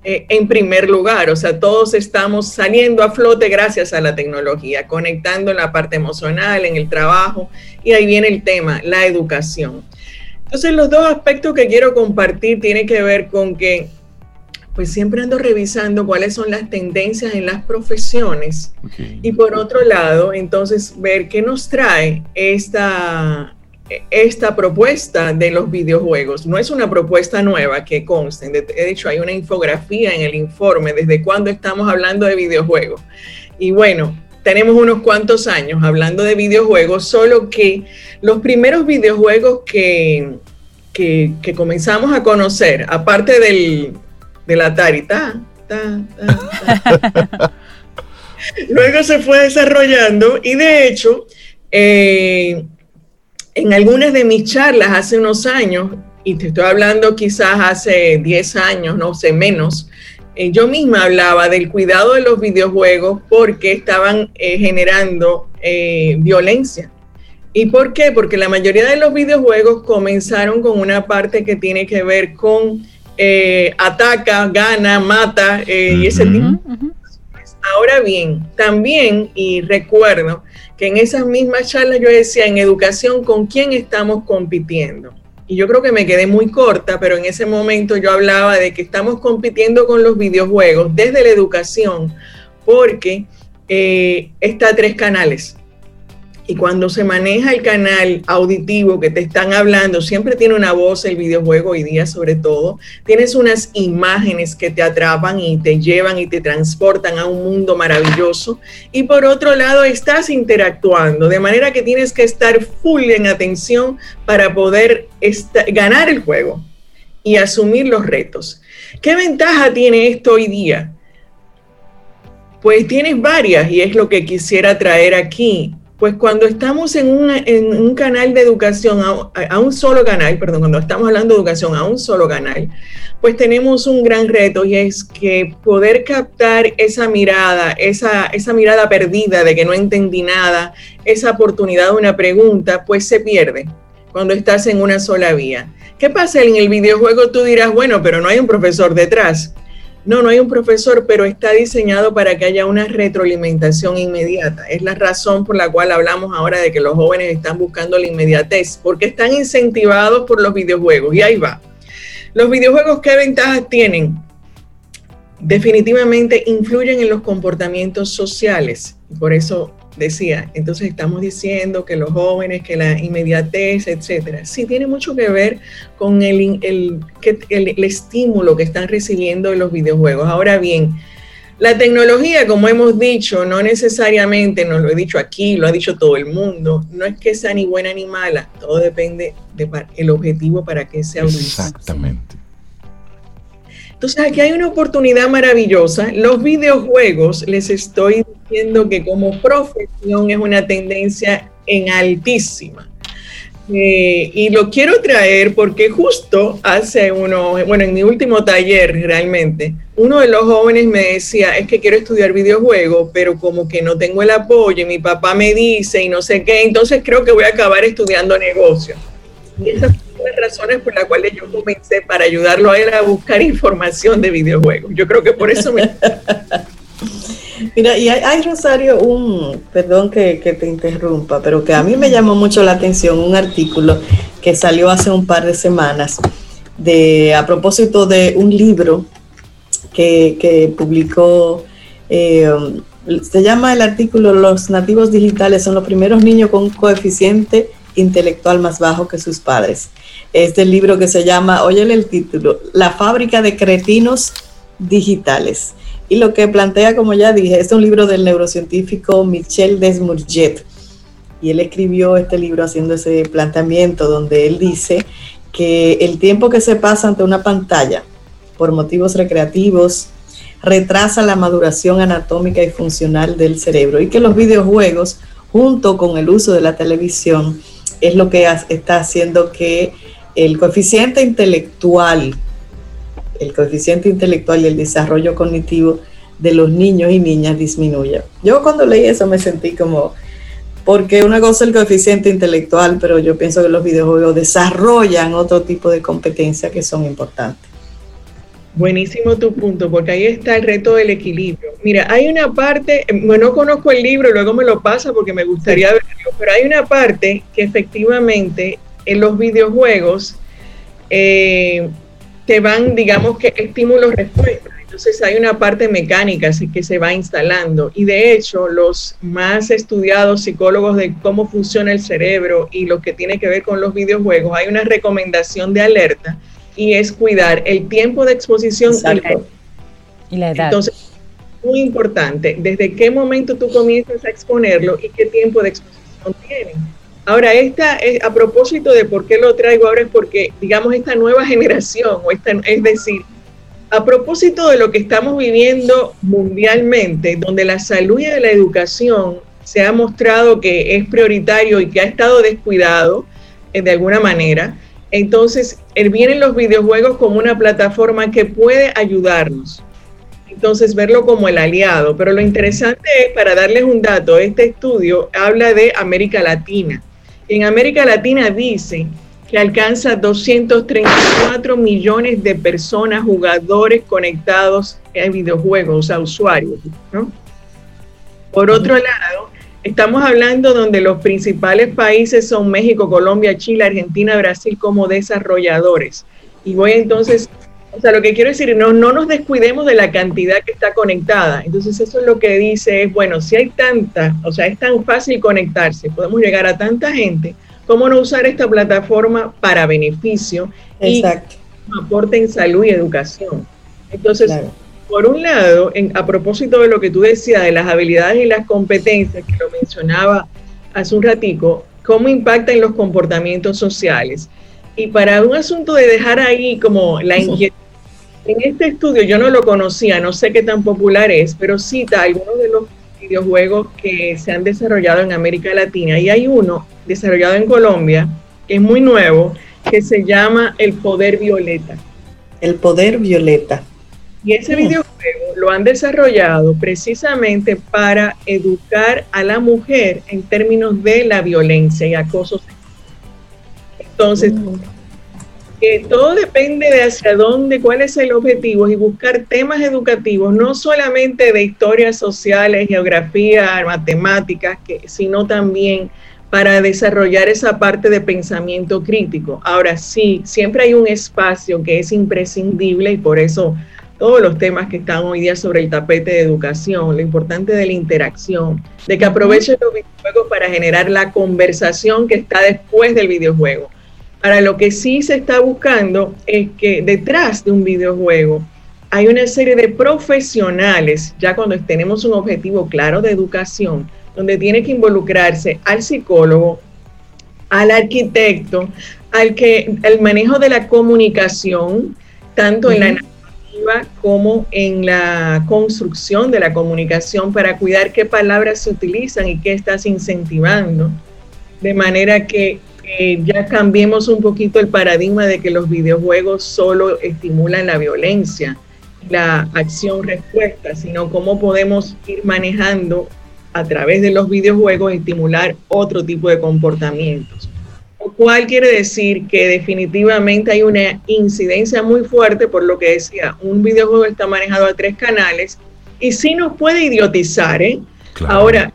eh, en primer lugar. O sea, todos estamos saliendo a flote gracias a la tecnología, conectando en la parte emocional, en el trabajo, y ahí viene el tema, la educación. Entonces, los dos aspectos que quiero compartir tienen que ver con que, pues siempre ando revisando cuáles son las tendencias en las profesiones. Y por otro lado, entonces, ver qué nos trae esta, esta propuesta de los videojuegos. No es una propuesta nueva que conste. De hecho, hay una infografía en el informe desde cuando estamos hablando de videojuegos. Y bueno, tenemos unos cuantos años hablando de videojuegos, solo que los primeros videojuegos que, que, comenzamos a conocer, aparte del, del Atari, ta, ta, ta, luego se fue desarrollando y de hecho, eh, en algunas de mis charlas hace unos años, y te estoy hablando quizás hace 10 años, no sé, menos, eh, yo misma hablaba del cuidado de los videojuegos porque estaban eh, generando eh, violencia. ¿Y por qué? Porque la mayoría de los videojuegos comenzaron con una parte que tiene que ver con ataca, gana, mata y ese tipo. Ahora bien, también, y recuerdo que en esas mismas charlas yo decía, en educación, ¿con quién estamos compitiendo? Y yo creo que me quedé muy corta, pero en ese momento yo hablaba de que estamos compitiendo con los videojuegos desde la educación, porque eh, está tres canales. Y cuando se maneja el canal auditivo que te están hablando, siempre tiene una voz el videojuego hoy día sobre todo. Tienes unas imágenes que te atrapan y te llevan y te transportan a un mundo maravilloso. Y por otro lado, estás interactuando, de manera que tienes que estar full en atención para poder ganar el juego y asumir los retos. ¿Qué ventaja tiene esto hoy día? Pues tienes varias y es lo que quisiera traer aquí pues cuando estamos en, un canal de educación, a, un solo canal, perdón, cuando estamos hablando de educación a un solo canal, pues tenemos un gran reto y es que poder captar esa mirada, esa, esa mirada perdida de que no entendí nada, esa oportunidad de una pregunta, pues se pierde cuando estás en una sola vía. ¿Qué pasa en el videojuego? Tú dirás, bueno, pero no hay un profesor detrás. No, no hay un profesor, pero está diseñado para que haya una retroalimentación inmediata. Es la razón por la cual hablamos ahora de que los jóvenes están buscando la inmediatez, porque están incentivados por los videojuegos. Y ahí va. Los videojuegos, ¿qué ventajas tienen? Definitivamente influyen en los comportamientos sociales. Por eso decía, entonces estamos diciendo que los jóvenes, que la inmediatez, etcétera, sí tiene mucho que ver con el, el, el, estímulo que están recibiendo en los videojuegos. Ahora bien, la tecnología, como hemos dicho, no necesariamente, nos lo he dicho aquí, lo ha dicho todo el mundo, no es que sea ni buena ni mala, todo depende del objetivo para que sea Exactamente. Entonces aquí hay una oportunidad maravillosa. Los videojuegos, les estoy diciendo que como profesión es una tendencia en altísima. Eh, y lo quiero traer porque justo hace uno, bueno, en mi último taller realmente, uno de los jóvenes me decía, es que quiero estudiar videojuegos, pero como que no tengo el apoyo y mi papá me dice y no sé qué, entonces creo que voy a acabar estudiando negocios. Y las razones por las cuales yo comencé para ayudarlo a él a buscar información de videojuegos. Yo creo que por eso me... Mira, y hay, Rosario, un, perdón que, que, te interrumpa, pero que a mí me llamó mucho la atención un artículo que salió hace un par de semanas de, a propósito de un libro que, que publicó Eh, se llama el artículo Los nativos digitales son los primeros niños con coeficiente intelectual más bajo que sus padres. Este libro que se llama, óyele el título, La fábrica de cretinos digitales. Y lo que plantea, como ya dije, es un libro del neurocientífico Michel Desmourget. Y él escribió este libro haciendo ese planteamiento donde él dice que el tiempo que se pasa ante una pantalla por motivos recreativos retrasa la maduración anatómica y funcional del cerebro y que los videojuegos junto con el uso de la televisión es lo que está haciendo que el coeficiente intelectual, el coeficiente intelectual y el desarrollo cognitivo de los niños y niñas disminuya. Yo cuando leí eso me sentí como, porque una cosa el coeficiente intelectual, pero yo pienso que los videojuegos desarrollan otro tipo de competencias que son importantes. Buenísimo tu punto, porque ahí está el reto del equilibrio. Mira, hay una parte, bueno, no conozco el libro, luego me lo pasa porque me gustaría verlo, pero hay una parte que efectivamente en los videojuegos eh, te van, digamos que estímulos-respuestas. Entonces hay una parte mecánica así que se va instalando y de hecho los más estudiados psicólogos de cómo funciona el cerebro y lo que tiene que ver con los videojuegos, hay una recomendación de alerta y es cuidar el tiempo de exposición y la, edad. Entonces, muy importante, desde qué momento tú comienzas a exponerlo y qué tiempo de exposición tiene. Ahora, esta es, a propósito de por qué lo traigo ahora es porque, digamos, esta nueva generación, o esta, es decir, a propósito de lo que estamos viviendo mundialmente, donde la salud y la educación se ha mostrado que es prioritario y que ha estado descuidado eh, de alguna manera, entonces, vienen los videojuegos como una plataforma que puede ayudarnos. Entonces, verlo como el aliado. Pero lo interesante es, para darles un dato, este estudio habla de América Latina. En América Latina dice que alcanza 234 millones de personas, jugadores conectados en videojuegos, sea, usuarios. Por otro lado, Estamos hablando donde los principales países son México, Colombia, Chile, Argentina, Brasil como desarrolladores. Y voy entonces, o sea, lo que quiero decir, no, no nos descuidemos de la cantidad que está conectada. Entonces eso es lo que dice es, bueno, si hay tanta, o sea, es tan fácil conectarse, podemos llegar a tanta gente, ¿cómo no usar esta plataforma para beneficio Exacto. y aporte en salud y educación? Entonces, por un lado, a propósito de lo que tú decías de las habilidades y las competencias, que lo mencionaba hace un ratico, cómo impacta en los comportamientos sociales. Y para un asunto de dejar ahí como la inquietud, en este estudio yo no lo conocía, no sé qué tan popular es, pero cita algunos de los videojuegos que se han desarrollado en América Latina. Y hay uno desarrollado en Colombia, que es muy nuevo, que se llama El Poder Violeta. El Poder Violeta. Y ese videojuego lo han desarrollado precisamente para educar a la mujer en términos de la violencia y acoso Entonces, que todo depende de hacia dónde, cuál es el objetivo y buscar temas educativos, no solamente de historias sociales, geografía, matemáticas, sino también para desarrollar esa parte de pensamiento crítico. Ahora sí, siempre hay un espacio que es imprescindible y por eso todos los temas que están hoy día sobre el tapete de educación, lo importante de la interacción, de que aprovechen los videojuegos para generar la conversación que está después del videojuego. Para lo que sí se está buscando es que detrás de un videojuego hay una serie de profesionales, ya cuando tenemos un objetivo claro de educación, donde tiene que involucrarse al psicólogo, al arquitecto, al que el manejo de la comunicación, tanto en la como en la construcción de la comunicación para cuidar qué palabras se utilizan y qué estás incentivando. De manera que ya cambiemos un poquito el paradigma de que los videojuegos solo estimulan la violencia, la acción-respuesta, sino cómo podemos ir manejando a través de los videojuegos estimular otro tipo de comportamientos cual quiere decir que definitivamente hay una incidencia muy fuerte por lo que decía, un videojuego está manejado a tres canales y sí nos puede idiotizar, ¿eh? Ahora,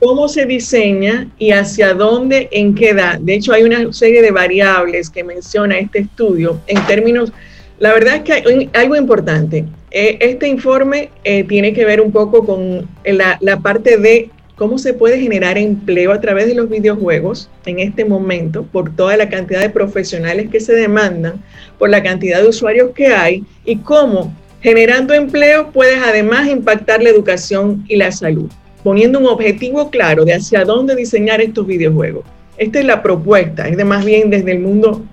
¿cómo se diseña y hacia dónde, en qué edad? De hecho, hay una serie de variables que menciona este estudio en términos, la verdad es que hay algo importante, Eh, este informe eh, tiene que ver un poco con la, la parte de cómo se puede generar empleo a través de los videojuegos en este momento por toda la cantidad de profesionales que se demandan, por la cantidad de usuarios que hay y cómo generando empleo puedes además impactar la educación y la salud, poniendo un objetivo claro de hacia dónde diseñar estos videojuegos. Esta es la propuesta, es de más bien desde el mundo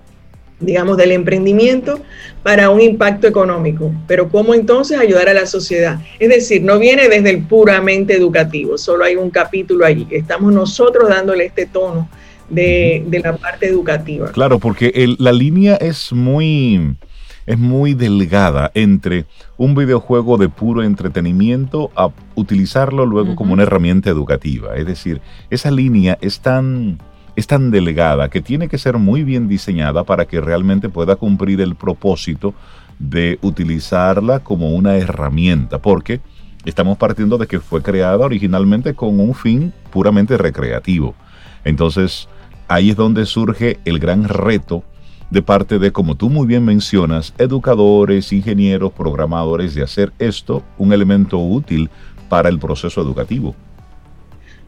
digamos, del emprendimiento para un impacto económico. Pero ¿cómo entonces ayudar a la sociedad? Es decir, no viene desde el puramente educativo, solo hay un capítulo allí. Estamos nosotros dándole este tono de, la parte educativa. Claro, porque la línea es muy, es muy delgada entre un videojuego de puro entretenimiento a utilizarlo luego como una herramienta educativa. Es decir, esa línea es tan es tan delegada que tiene que ser muy bien diseñada para que realmente pueda cumplir el propósito de utilizarla como una herramienta, porque estamos partiendo de que fue creada originalmente con un fin puramente recreativo. Entonces, ahí es donde surge el gran reto de parte de, como tú muy bien mencionas, educadores, ingenieros, programadores, de hacer esto un elemento útil para el proceso educativo.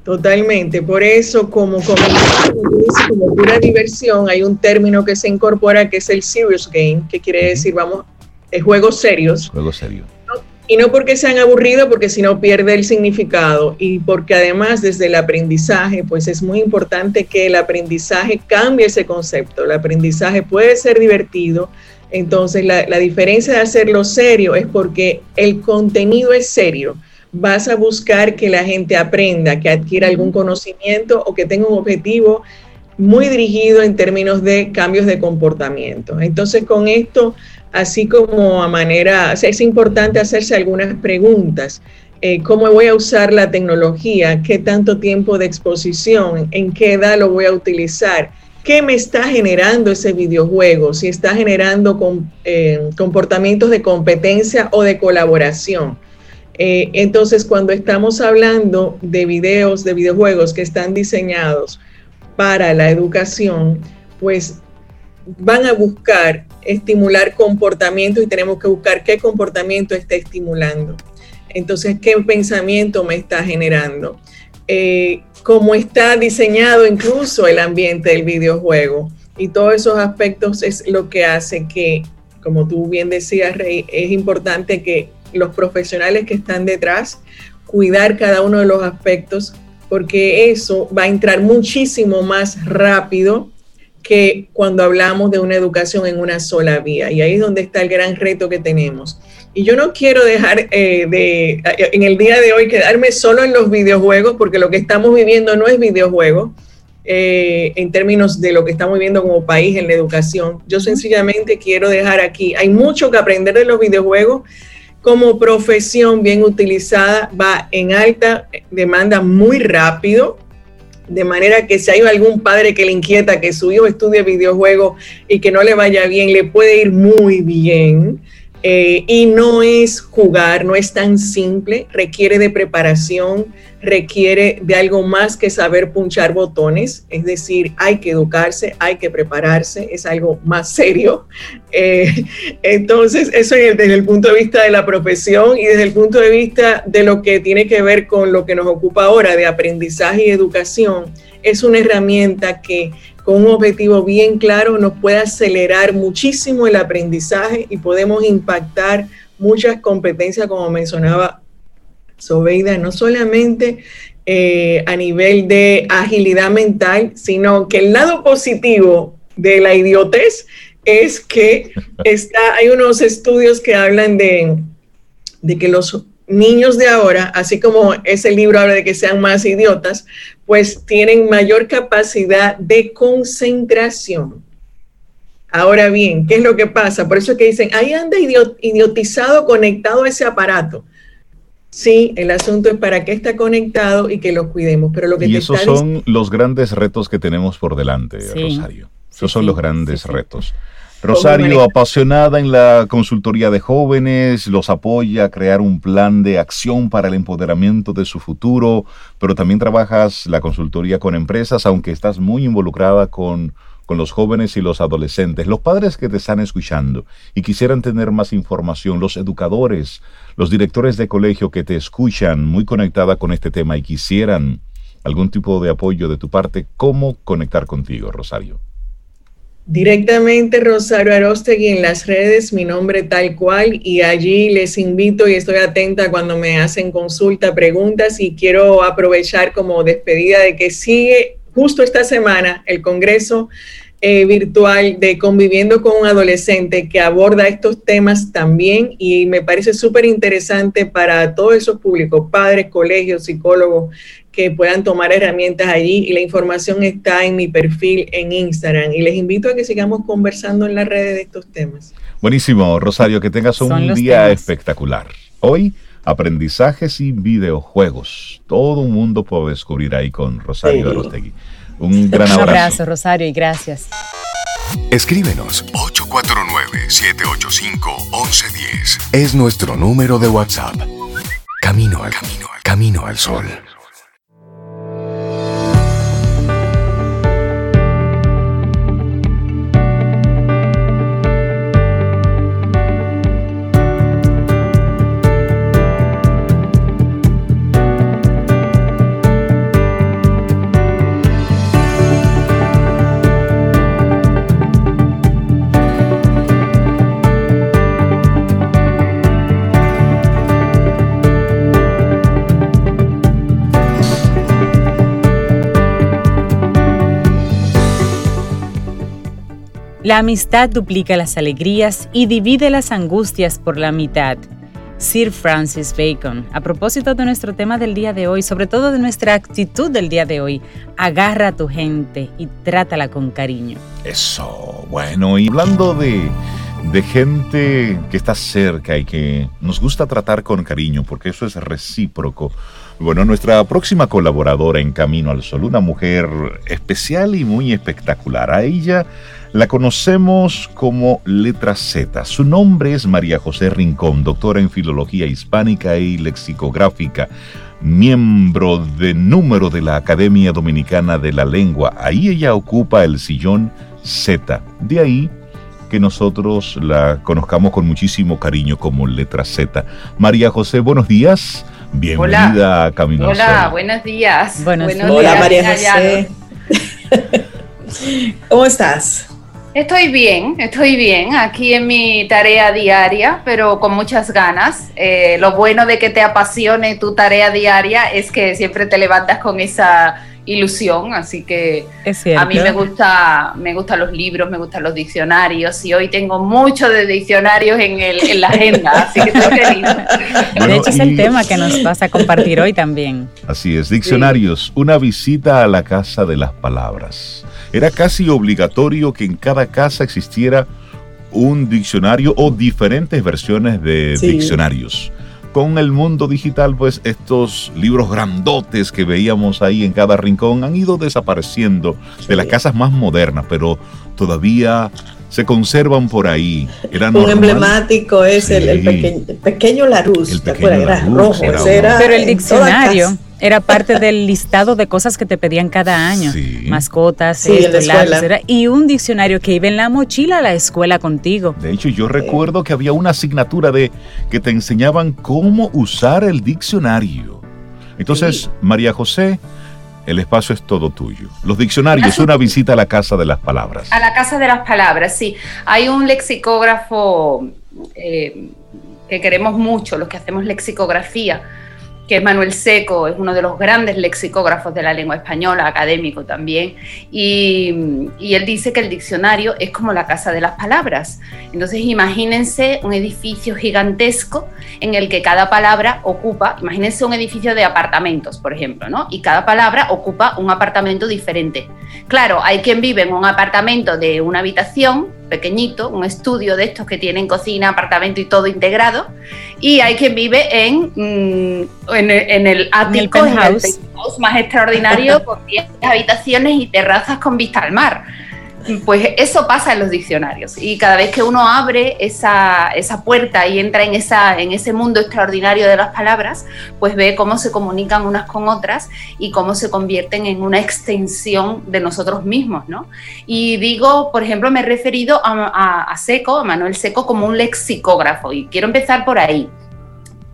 Totalmente, por eso como, como, pura diversión hay un término que se incorpora que es el serious game, que quiere decir, vamos, es juegos serios. Juegos serios. Y no porque sean aburridos, porque si no pierde el significado y porque además desde el aprendizaje, pues es muy importante que el aprendizaje cambie ese concepto. El aprendizaje puede ser divertido, entonces la, la diferencia de hacerlo serio es porque el contenido es serio vas a buscar que la gente aprenda, que adquiera algún conocimiento o que tenga un objetivo muy dirigido en términos de cambios de comportamiento. Entonces, con esto, así como a manera, es importante hacerse algunas preguntas. Eh, ¿Cómo voy a usar la tecnología? ¿Qué tanto tiempo de exposición? ¿En qué edad lo voy a utilizar? ¿Qué me está generando ese videojuego? Si está generando eh, comportamientos de competencia o de colaboración. Eh, entonces, cuando estamos hablando de videos, de videojuegos que están diseñados para la educación, pues van a buscar estimular comportamientos y tenemos que buscar qué comportamiento está estimulando. Entonces, ¿qué pensamiento me está generando? Eh, cómo está diseñado incluso el ambiente del videojuego. Y todos esos aspectos es lo que hace que, como tú bien decías, Rey, es importante que los profesionales que están detrás, cuidar cada uno de los aspectos, porque eso va a entrar muchísimo más rápido que cuando hablamos de una educación en una sola vía. Y ahí es donde está el gran reto que tenemos. Y yo no quiero dejar eh, de, en el día de hoy, quedarme solo en los videojuegos, porque lo que estamos viviendo no es videojuego, eh, en términos de lo que estamos viviendo como país en la educación. Yo sencillamente quiero dejar aquí, hay mucho que aprender de los videojuegos como profesión bien utilizada va en alta demanda muy rápido, de manera que si hay algún padre que le inquieta que su hijo estudie videojuegos y que no le vaya bien, le puede ir muy bien. Eh, y no es jugar, no es tan simple, requiere de preparación, requiere de algo más que saber punchar botones, es decir, hay que educarse, hay que prepararse, es algo más serio. Eh, entonces, eso desde el punto de vista de la profesión y desde el punto de vista de lo que tiene que ver con lo que nos ocupa ahora de aprendizaje y educación, es una herramienta que con un objetivo bien claro nos puede acelerar muchísimo el aprendizaje y podemos impactar muchas competencias, como mencionaba Sobeida, no solamente eh, a nivel de agilidad mental, sino que el lado positivo de la idiotez es que está, hay unos estudios que hablan de, de que los niños de ahora, así como ese libro habla de que sean más idiotas, pues tienen mayor capacidad de concentración. Ahora bien, ¿qué es lo que pasa? Por eso es que dicen, ahí anda idiotizado conectado a ese aparato. Sí, el asunto es para qué está conectado y que lo cuidemos. Pero lo que y esos son los grandes retos que tenemos por delante, Rosario. Esos son los grandes retos. Rosario, apasionada en la consultoría de jóvenes, los apoya a crear un plan de acción para el empoderamiento de su futuro, pero también trabajas la consultoría con empresas, aunque estás muy involucrada con, con los jóvenes y los adolescentes, los padres que te están escuchando y quisieran tener más información, los educadores, los directores de colegio que te escuchan muy conectada con este tema y quisieran algún tipo de apoyo de tu parte, ¿cómo conectar contigo, Rosario? Directamente Rosario Arostegui en las redes, mi nombre tal cual, y allí les invito y estoy atenta cuando me hacen consulta, preguntas, y quiero aprovechar como despedida de que sigue justo esta semana el Congreso eh, virtual de Conviviendo con un Adolescente que aborda estos temas también y me parece súper interesante para todos esos públicos, padres, colegios, psicólogos, que puedan tomar herramientas allí y la información está en mi perfil en Instagram y les invito a que sigamos conversando en las redes de estos temas. Buenísimo, Rosario, que tengas un día espectacular. Hoy, aprendizajes y videojuegos. Todo un mundo puede descubrir ahí con Rosario Arostegui. Un gran abrazo. Un abrazo, Rosario, y gracias. Escríbenos 849-785-1110. Es nuestro número de WhatsApp. Camino al camino, al camino al sol. La amistad duplica las alegrías y divide las angustias por la mitad. Sir Francis Bacon. A propósito de nuestro tema del día de hoy, sobre todo de nuestra actitud del día de hoy, agarra a tu gente y trátala con cariño. Eso, bueno, y hablando de, de gente que está cerca y que nos gusta tratar con cariño, porque eso es recíproco. Bueno, nuestra próxima colaboradora en Camino al Sol, una mujer especial y muy espectacular. A ella la conocemos como Letra Z. Su nombre es María José Rincón, doctora en Filología Hispánica y Lexicográfica, miembro de número de la Academia Dominicana de la Lengua. Ahí ella ocupa el sillón Z. De ahí que nosotros la conozcamos con muchísimo cariño como Letra Z. María José, buenos días. Bienvenida a Camino Hola, buenos días. Buenos, días. Hola, María José. ¿Cómo estás? Estoy bien, estoy bien aquí en mi tarea diaria, pero con muchas ganas. Eh, lo bueno de que te apasione tu tarea diaria es que siempre te levantas con esa ilusión, así que a mí me gusta, me gustan los libros, me gustan los diccionarios y hoy tengo mucho de diccionarios en, el, en la agenda, así que estoy feliz. de hecho es el tema que nos vas a compartir hoy también. Así es, diccionarios, una visita a la casa de las palabras. Era casi obligatorio que en cada casa existiera un diccionario o diferentes versiones de diccionarios. Con el mundo digital, pues estos libros grandotes que veíamos ahí en cada rincón han ido desapareciendo de las casas más modernas, pero todavía se conservan por ahí. Era un emblemático es el, pequeño, Larus, el pequeño era rojo, pero el diccionario era parte del listado de cosas que te pedían cada año. Mascotas, y un diccionario que iba en la mochila a la escuela contigo. De hecho, yo recuerdo que había una asignatura de que te enseñaban cómo usar el diccionario. Entonces, María José, el espacio es todo tuyo. Los diccionarios, una visita a la Casa de las Palabras. A la Casa de las Palabras, sí. Hay un lexicógrafo eh, que queremos mucho, los que hacemos lexicografía que Manuel Seco, es uno de los grandes lexicógrafos de la lengua española, académico también, y, él dice que el diccionario es como la casa de las palabras. Entonces imagínense un edificio gigantesco en el que cada palabra ocupa, imagínense un edificio de apartamentos, por ejemplo, ¿no? Y cada palabra ocupa un apartamento diferente. Claro, hay quien vive en un apartamento de una habitación, pequeñito, un estudio de estos que tienen cocina, apartamento y todo integrado, y hay quien vive en, mm, en, el ático, en más extraordinario, con 10 habitaciones y terrazas con vista al mar. Pues eso pasa en los diccionarios. Y cada vez que uno abre esa, puerta y entra en, esa, en ese mundo extraordinario de las palabras, pues ve cómo se comunican unas con otras y cómo se convierten en una extensión de nosotros mismos, ¿no? Y digo, por ejemplo, me he referido a, a Seco, a Manuel Seco, como un lexicógrafo. Y quiero empezar por ahí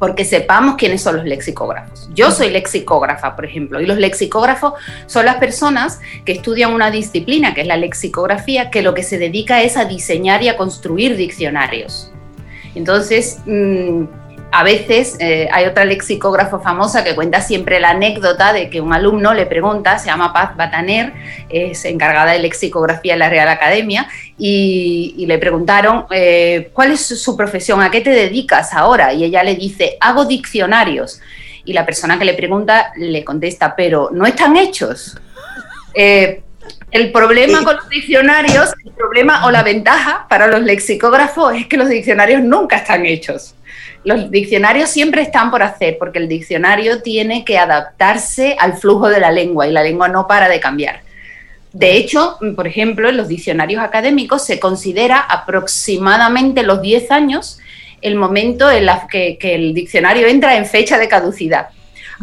porque sepamos quiénes son los lexicógrafos. Yo soy lexicógrafa, por ejemplo, y los lexicógrafos son las personas que estudian una disciplina, que es la lexicografía, que lo que se dedica es a diseñar y a construir diccionarios. Entonces, mm, a veces eh, hay otra lexicógrafa famosa que cuenta siempre la anécdota de que un alumno le pregunta, se llama Paz Bataner, es encargada de lexicografía en la Real Academia, y, le preguntaron, eh, ¿cuál es su profesión? ¿A qué te dedicas ahora? Y ella le dice, hago diccionarios. Y la persona que le pregunta le contesta, pero no están hechos. Eh, el problema con los diccionarios, el problema o la ventaja para los lexicógrafos es que los diccionarios nunca están hechos los diccionarios siempre están por hacer, porque el diccionario tiene que adaptarse al flujo de la lengua y la lengua no para de cambiar. De hecho, por ejemplo, en los diccionarios académicos se considera aproximadamente los 10 años el momento en que, que el diccionario entra en fecha de caducidad.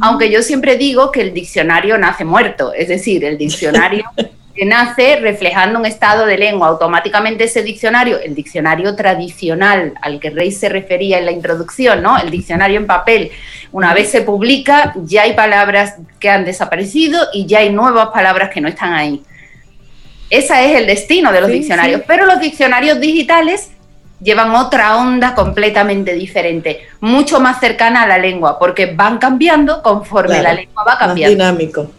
Aunque yo siempre digo que el diccionario nace muerto, es decir, el diccionario que nace reflejando un estado de lengua. Automáticamente ese diccionario, el diccionario tradicional al que Rey se refería en la introducción, ¿no? el diccionario en papel, una vez se publica, ya hay palabras que han desaparecido y ya hay nuevas palabras que no están ahí. Ese es el destino de los diccionarios, pero los diccionarios digitales llevan otra onda completamente diferente, mucho más cercana a la lengua, porque van cambiando conforme la lengua va cambiando. dinámico.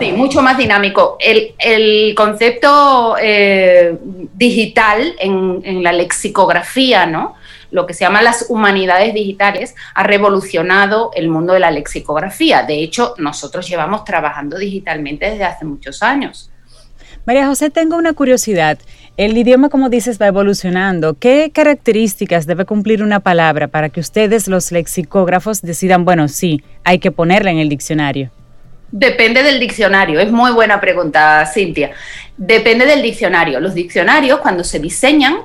Sí, mucho más dinámico. El, concepto eh, digital en, la lexicografía, ¿no? lo que se llama las humanidades digitales, ha revolucionado el mundo de la lexicografía. De hecho, nosotros llevamos trabajando digitalmente desde hace muchos años. María José, tengo una curiosidad. El idioma, como dices, va evolucionando. ¿Qué características debe cumplir una palabra para que ustedes, los lexicógrafos, decidan, bueno, sí, hay que ponerla en el diccionario? Depende del diccionario, es muy buena pregunta, Cintia. Depende del diccionario. Los diccionarios, cuando se diseñan,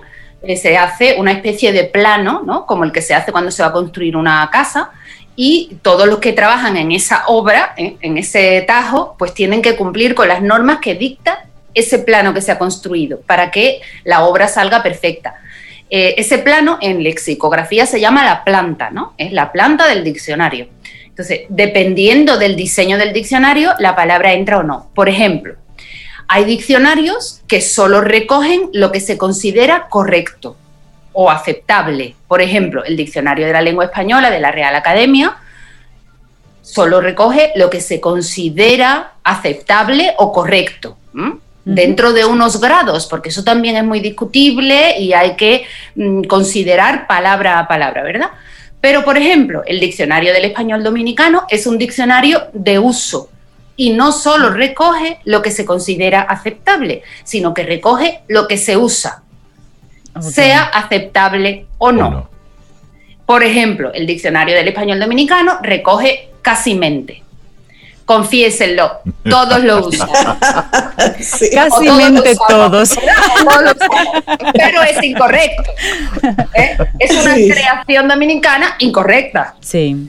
eh, se hace una especie de plano, ¿no? como el que se hace cuando se va a construir una casa, y todos los que trabajan en esa obra, ¿eh? en ese tajo, pues tienen que cumplir con las normas que dicta ese plano que se ha construido para que la obra salga perfecta. Eh, ese plano en lexicografía se llama la planta, ¿no? Es la planta del diccionario. Entonces, dependiendo del diseño del diccionario, la palabra entra o no. Por ejemplo, hay diccionarios que solo recogen lo que se considera correcto o aceptable. Por ejemplo, el Diccionario de la Lengua Española de la Real Academia solo recoge lo que se considera aceptable o correcto. dentro de unos grados, porque eso también es muy discutible y hay que mm, considerar palabra a palabra, ¿verdad? Pero, por ejemplo, el diccionario del español dominicano es un diccionario de uso y no solo recoge lo que se considera aceptable, sino que recoge lo que se usa, sea aceptable o no. Por ejemplo, el diccionario del español dominicano recoge casi mente confiésenlo, todos lo usan. Casi todos. Pero es incorrecto. ¿eh? Es una creación dominicana incorrecta. Sí.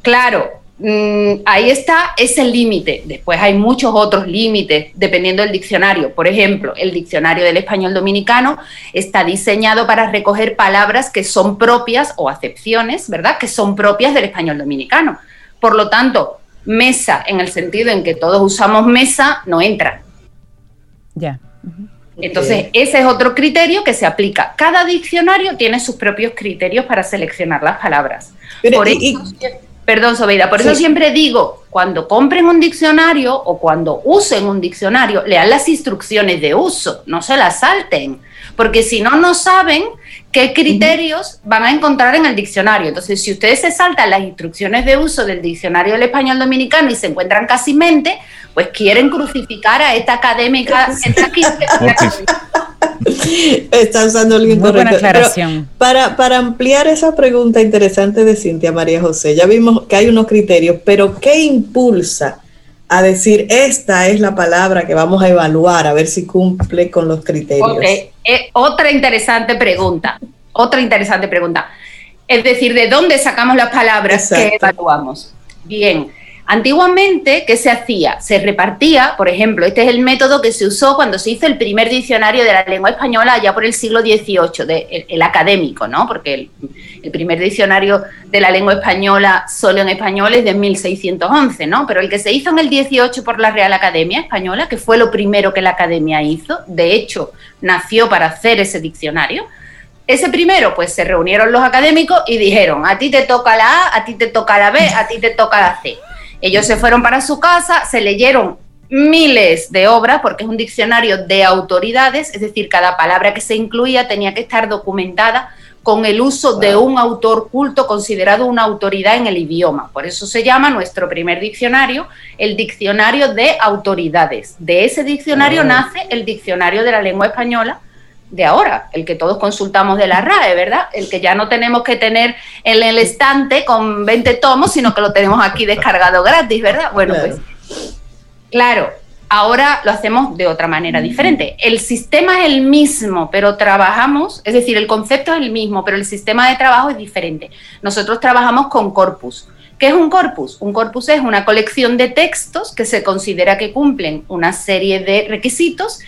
Claro, mm, ahí está ese límite. Después hay muchos otros límites dependiendo del diccionario. Por ejemplo, el diccionario del español dominicano está diseñado para recoger palabras que son propias o acepciones, ¿verdad? Que son propias del español dominicano. Por lo tanto, mesa en el sentido en que todos usamos mesa no entra. Ya. Entonces, ese es otro criterio que se aplica. Cada diccionario tiene sus propios criterios para seleccionar las palabras. por eso, perdón, Sobeida, por eso siempre digo, cuando compren un diccionario o cuando usen un diccionario, lean las instrucciones de uso, no se las salten, porque si no, no saben qué criterios van a encontrar en el diccionario. Entonces, si ustedes se saltan las instrucciones de uso del diccionario del español dominicano y se encuentran casi mente, pues quieren crucificar a esta académica Está usando el incorrecto. para, para ampliar esa pregunta interesante de Cintia María José, ya vimos que hay unos criterios, pero ¿qué impulsa a decir, esta es la palabra que vamos a evaluar, a ver si cumple con los criterios. Ok, eh, otra interesante pregunta, otra interesante pregunta. Es decir, ¿de dónde sacamos las palabras que evaluamos? Bien, Antiguamente, ¿qué se hacía? Se repartía, por ejemplo, este es el método que se usó cuando se hizo el primer diccionario de la lengua española ya por el siglo XVIII, el, académico, ¿no? Porque el, primer diccionario de la lengua española solo en español es de 1611, ¿no? Pero el que se hizo en el XVIII por la Real Academia Española, que fue lo primero que la Academia hizo, de hecho, nació para hacer ese diccionario, ese primero, pues se reunieron los académicos y dijeron, a ti te toca la A, a ti te toca la B, a ti te toca la C. Ellos se fueron para su casa, se leyeron miles de obras, porque es un diccionario de autoridades, es decir, cada palabra que se incluía tenía que estar documentada con el uso de un autor culto considerado una autoridad en el idioma. Por eso se llama nuestro primer diccionario el diccionario de autoridades. De ese diccionario nace el diccionario de la lengua española, de ahora, el que todos consultamos de la RAE, ¿verdad? El que ya no tenemos que tener en el estante con 20 tomos, sino que lo tenemos aquí descargado gratis, ¿verdad? Bueno, pues claro, ahora lo hacemos de otra manera diferente. El sistema es el mismo, pero trabajamos, es decir, el concepto es el mismo, pero el sistema de trabajo es diferente. Nosotros trabajamos con corpus. ¿Qué es un corpus? Un corpus es una colección de textos que se considera que cumplen una serie de requisitos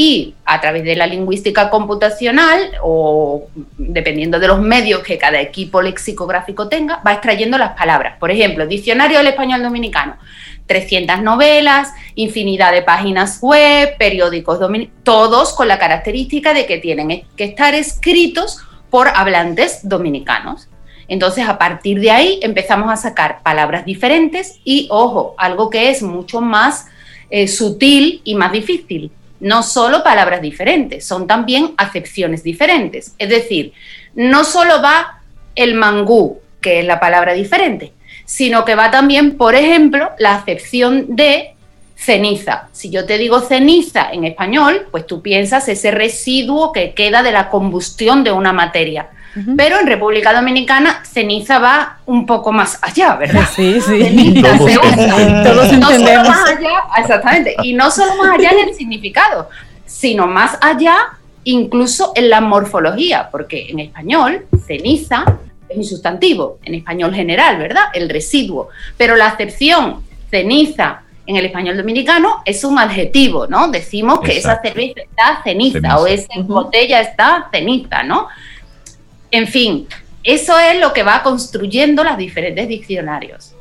y a través de la lingüística computacional o dependiendo de los medios que cada equipo lexicográfico tenga, va extrayendo las palabras. Por ejemplo, Diccionario del Español Dominicano, 300 novelas, infinidad de páginas web, periódicos dominicanos, todos con la característica de que tienen que estar escritos por hablantes dominicanos. Entonces, a partir de ahí empezamos a sacar palabras diferentes y, ojo, algo que es mucho más eh, sutil y más difícil. No solo palabras diferentes, son también acepciones diferentes. Es decir, no solo va el mangú, que es la palabra diferente, sino que va también, por ejemplo, la acepción de ceniza. Si yo te digo ceniza en español, pues tú piensas ese residuo que queda de la combustión de una materia. Pero en República Dominicana ceniza va un poco más allá, ¿verdad? Sí, sí. Ceniza Todos, entendemos. No más allá, exactamente. Y no solo más allá en el significado, sino más allá incluso en la morfología, porque en español ceniza es un sustantivo, en español general, ¿verdad? El residuo. Pero la acepción ceniza en el español dominicano es un adjetivo, ¿no? Decimos que esa cerveza está ceniza, o esa botella está ceniza, ¿no? En fin, eso es lo que va construyendo los diferentes diccionarios.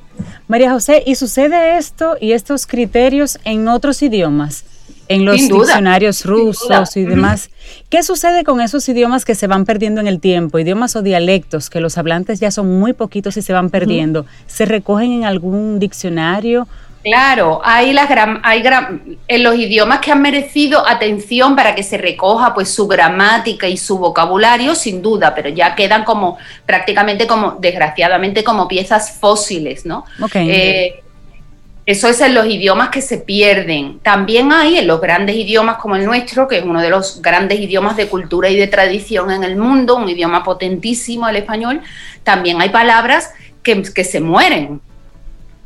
María José, ¿y sucede esto y estos criterios en otros idiomas? En los diccionarios rusos y demás. ¿Qué sucede con esos idiomas que se van perdiendo en el tiempo? Idiomas o dialectos que los hablantes ya son muy poquitos y se van perdiendo. ¿Se recogen en algún diccionario Claro, hay, las hay en los idiomas que han merecido atención para que se recoja pues su gramática y su vocabulario, sin duda, pero ya quedan como prácticamente como, desgraciadamente, como piezas fósiles, ¿no? Eh, eso es en los idiomas que se pierden. También hay en los grandes idiomas como el nuestro, que es uno de los grandes idiomas de cultura y de tradición en el mundo, un idioma potentísimo, el español, también hay palabras que, que se mueren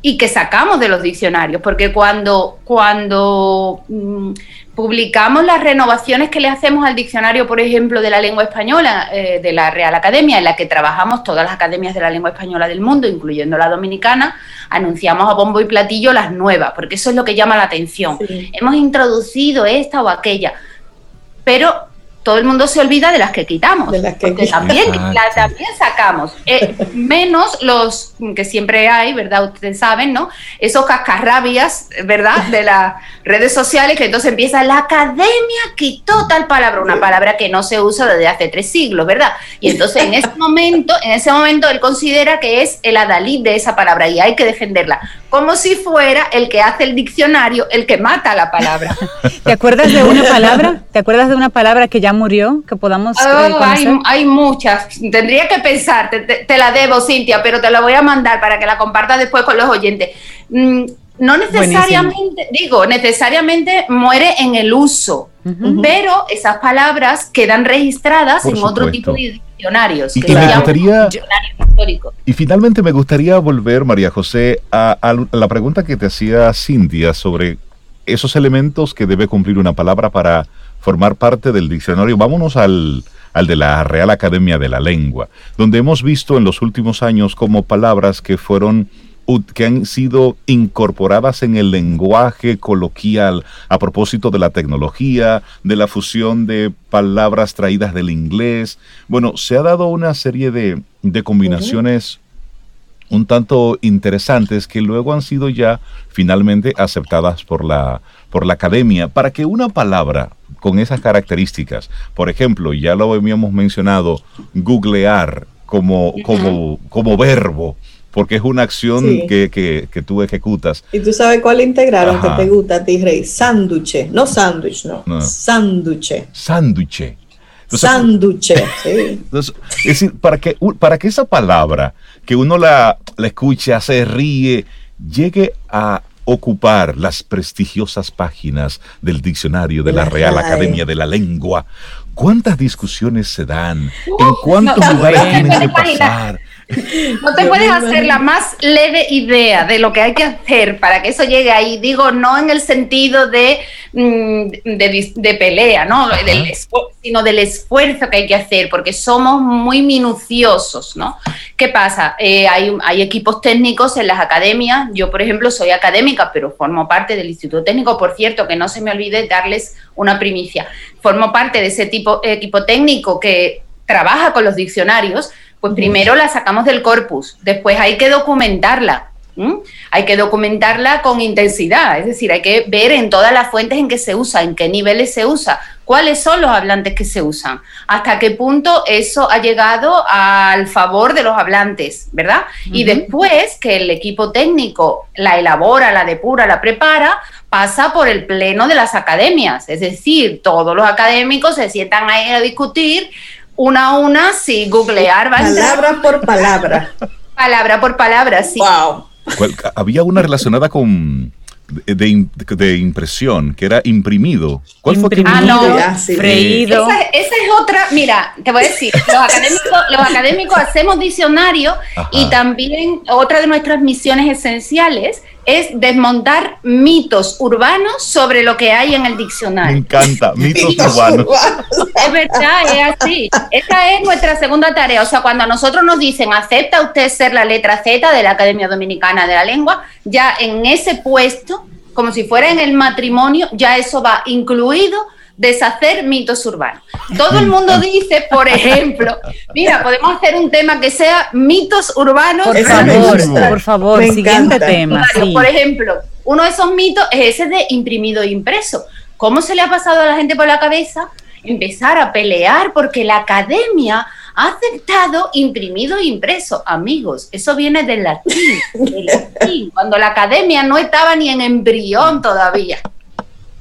y que sacamos de los diccionarios, porque cuando, cuando mm, publicamos las renovaciones que le hacemos al diccionario, por ejemplo, de la lengua española eh, de la Real Academia, en la que trabajamos todas las academias de la lengua española del mundo, incluyendo la dominicana, anunciamos a bombo y platillo las nuevas, porque eso es lo que llama la atención. Hemos introducido esta o aquella, pero todo el mundo se olvida de las que quitamos. De las que también, también sacamos. Eh, menos los que siempre hay, ¿verdad? Ustedes saben, ¿no? Esos cascarrabias, ¿verdad? De las redes sociales que entonces empieza, la academia quitó tal palabra, una palabra que no se usa desde hace tres siglos, ¿verdad? Y entonces en ese momento, en ese momento él considera que es el adalid de esa palabra y hay que defenderla. Como si fuera el que hace el diccionario el que mata la palabra. ¿Te acuerdas de una palabra? ¿Te acuerdas de una palabra que ya murió que podamos eh, oh, hay, muchas. Tendría que pensar, te, la debo, Cintia, pero te la voy a mandar para que la compartas después con los oyentes. Mm, no necesariamente, digo, necesariamente muere en el uso, pero esas palabras quedan registradas en otro tipo de diccionarios. Y, y finalmente me gustaría volver, María José, a, la pregunta que te hacía Cintia sobre esos elementos que debe cumplir una palabra para formar parte del diccionario. Vámonos al, al de la Real Academia de la Lengua, donde hemos visto en los últimos años como palabras que fueron que han sido incorporadas en el lenguaje coloquial a propósito de la tecnología, de la fusión de palabras traídas del inglés. Bueno, se ha dado una serie de, combinaciones un tanto interesantes que luego han sido ya finalmente aceptadas por la, por la academia para que una palabra con esas características, por ejemplo, ya lo habíamos mencionado, googlear como, como, como verbo, porque es una acción que, que, tú ejecutas. Y tú sabes cuál integraron que te gusta a ti, Rey. Sándwich, no sándwich, no. no. Sándwich. Sándwich. Sándwich, sí. Entonces, es decir, para que, para que esa palabra, que uno la, la escuche, se ríe, llegue a ocupar las prestigiosas páginas del diccionario de la Real Academia de la Lengua, ¿cuántas discusiones se dan? ¿En cuántos lugares tienen que pasar? No te puedes hacer la más leve idea de lo que hay que hacer para que eso llegue ahí. Digo, no en el sentido de, mm, de, pelea, ¿no? sino del esfuerzo que hay que hacer, porque somos muy minuciosos, ¿no? ¿Qué pasa? Eh, hay, hay equipos técnicos en las academias. Yo, por ejemplo, soy académica, pero formo parte del Instituto Técnico. Por cierto, que no se me olvide darles una primicia. Formo parte de ese tipo, equipo técnico que trabaja con los diccionarios pues primero la sacamos del corpus, después hay que documentarla. Hay que documentarla con intensidad, es decir, hay que ver en todas las fuentes en que se usa, en qué niveles se usa, cuáles son los hablantes que se usan, hasta qué punto eso ha llegado al favor de los hablantes, ¿verdad? Y después que el equipo técnico la elabora, la depura, la prepara, pasa por el pleno de las academias, es decir, todos los académicos se sientan ahí a discutir una a una, sí, googlear. palabra por palabra. palabra por palabra, sí. Wow. Había una relacionada con de, impresión, que era imprimido. ¿Cuál fue que ah, no, freído. Esa, es otra, mira, te voy a decir, los académicos, los académicos hacemos diccionario y también otra de nuestras misiones esenciales es desmontar mitos urbanos sobre lo que hay en el diccionario. Me encanta, mitos, urbanos. Es verdad, es así. Esa es nuestra segunda tarea. O sea, cuando a nosotros nos dicen, ¿acepta usted ser la letra Z de la Academia Dominicana de la Lengua? Ya en ese puesto, como si fuera en el matrimonio, ya eso va incluido deshacer mitos urbanos. Todo el mundo dice, por ejemplo, mira, podemos hacer un tema que sea mitos urbanos. Por favor, por favor, siguiente tema. Por ejemplo, uno de esos mitos es ese de imprimido e impreso. ¿Cómo se le ha pasado a la gente por la cabeza empezar a pelear porque la academia ha aceptado imprimido e impreso. Amigos, eso viene del latín, del latín, cuando la academia no estaba ni en embrión todavía.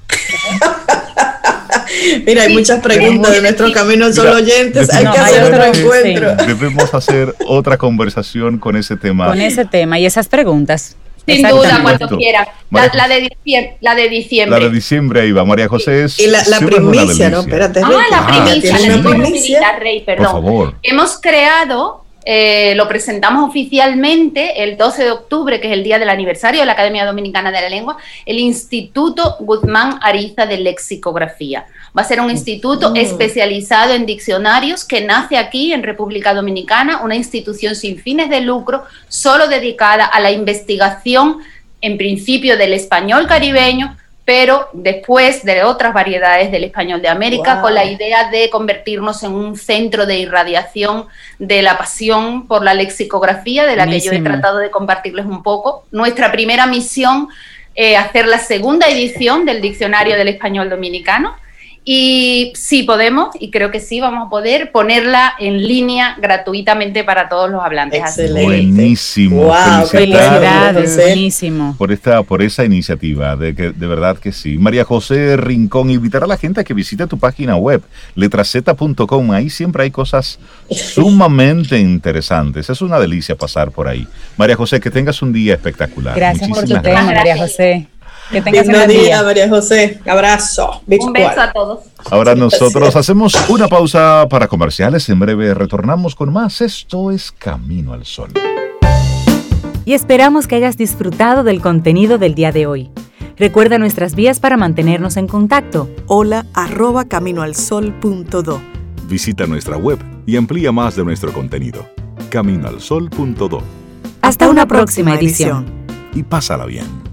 Mira, hay muchas preguntas de nuestro camino solo oyentes. Hay que hacer otro encuentro. Debemos hacer otra conversación con ese tema. Con ese tema y esas preguntas. Sin duda, cuando quiera. La, de diciembre, la de diciembre. La de diciembre, ahí va. María José es. Y la, primicia, ¿no? Espérate. Ah, la primicia, la primicia, Rey, perdón. Por favor. Hemos creado eh, lo presentamos oficialmente el 12 de octubre, que es el día del aniversario de la Academia Dominicana de la Lengua, el Instituto Guzmán Ariza de Lexicografía. Va a ser un instituto mm. especializado en diccionarios que nace aquí en República Dominicana, una institución sin fines de lucro, solo dedicada a la investigación, en principio del español caribeño, pero después de otras variedades del español de América, con la idea de convertirnos en un centro de irradiación de la pasión por la lexicografía, de la que yo he tratado de compartirles un poco. Nuestra primera misión, eh, hacer la segunda edición del Diccionario del Español Dominicano. Y sí podemos, y creo que sí vamos a poder ponerla en línea gratuitamente para todos los hablantes. Excelente. Buenísimo. Wow, felicidades. Buenísimo. Por esta, por esa iniciativa, de que de verdad que sí. María José Rincón, invitar a la gente a que visite tu página web, letraceta.com. Ahí siempre hay cosas sumamente interesantes. Es una delicia pasar por ahí. María José, que tengas un día espectacular. Gracias por tu tema, María José. Que tengas un día, María José. Abrazo. un beso a todos. Ahora nosotros hacemos una pausa para comerciales. En breve retornamos con más. Esto es Camino al Sol. Y esperamos que hayas disfrutado del contenido del día de hoy. Recuerda nuestras vías para mantenernos en contacto. Hola arroba caminoalsol.do. Visita nuestra web y amplía más de nuestro contenido. Caminoalsol.do. Hasta, una, próxima, edición. Y pásala bien.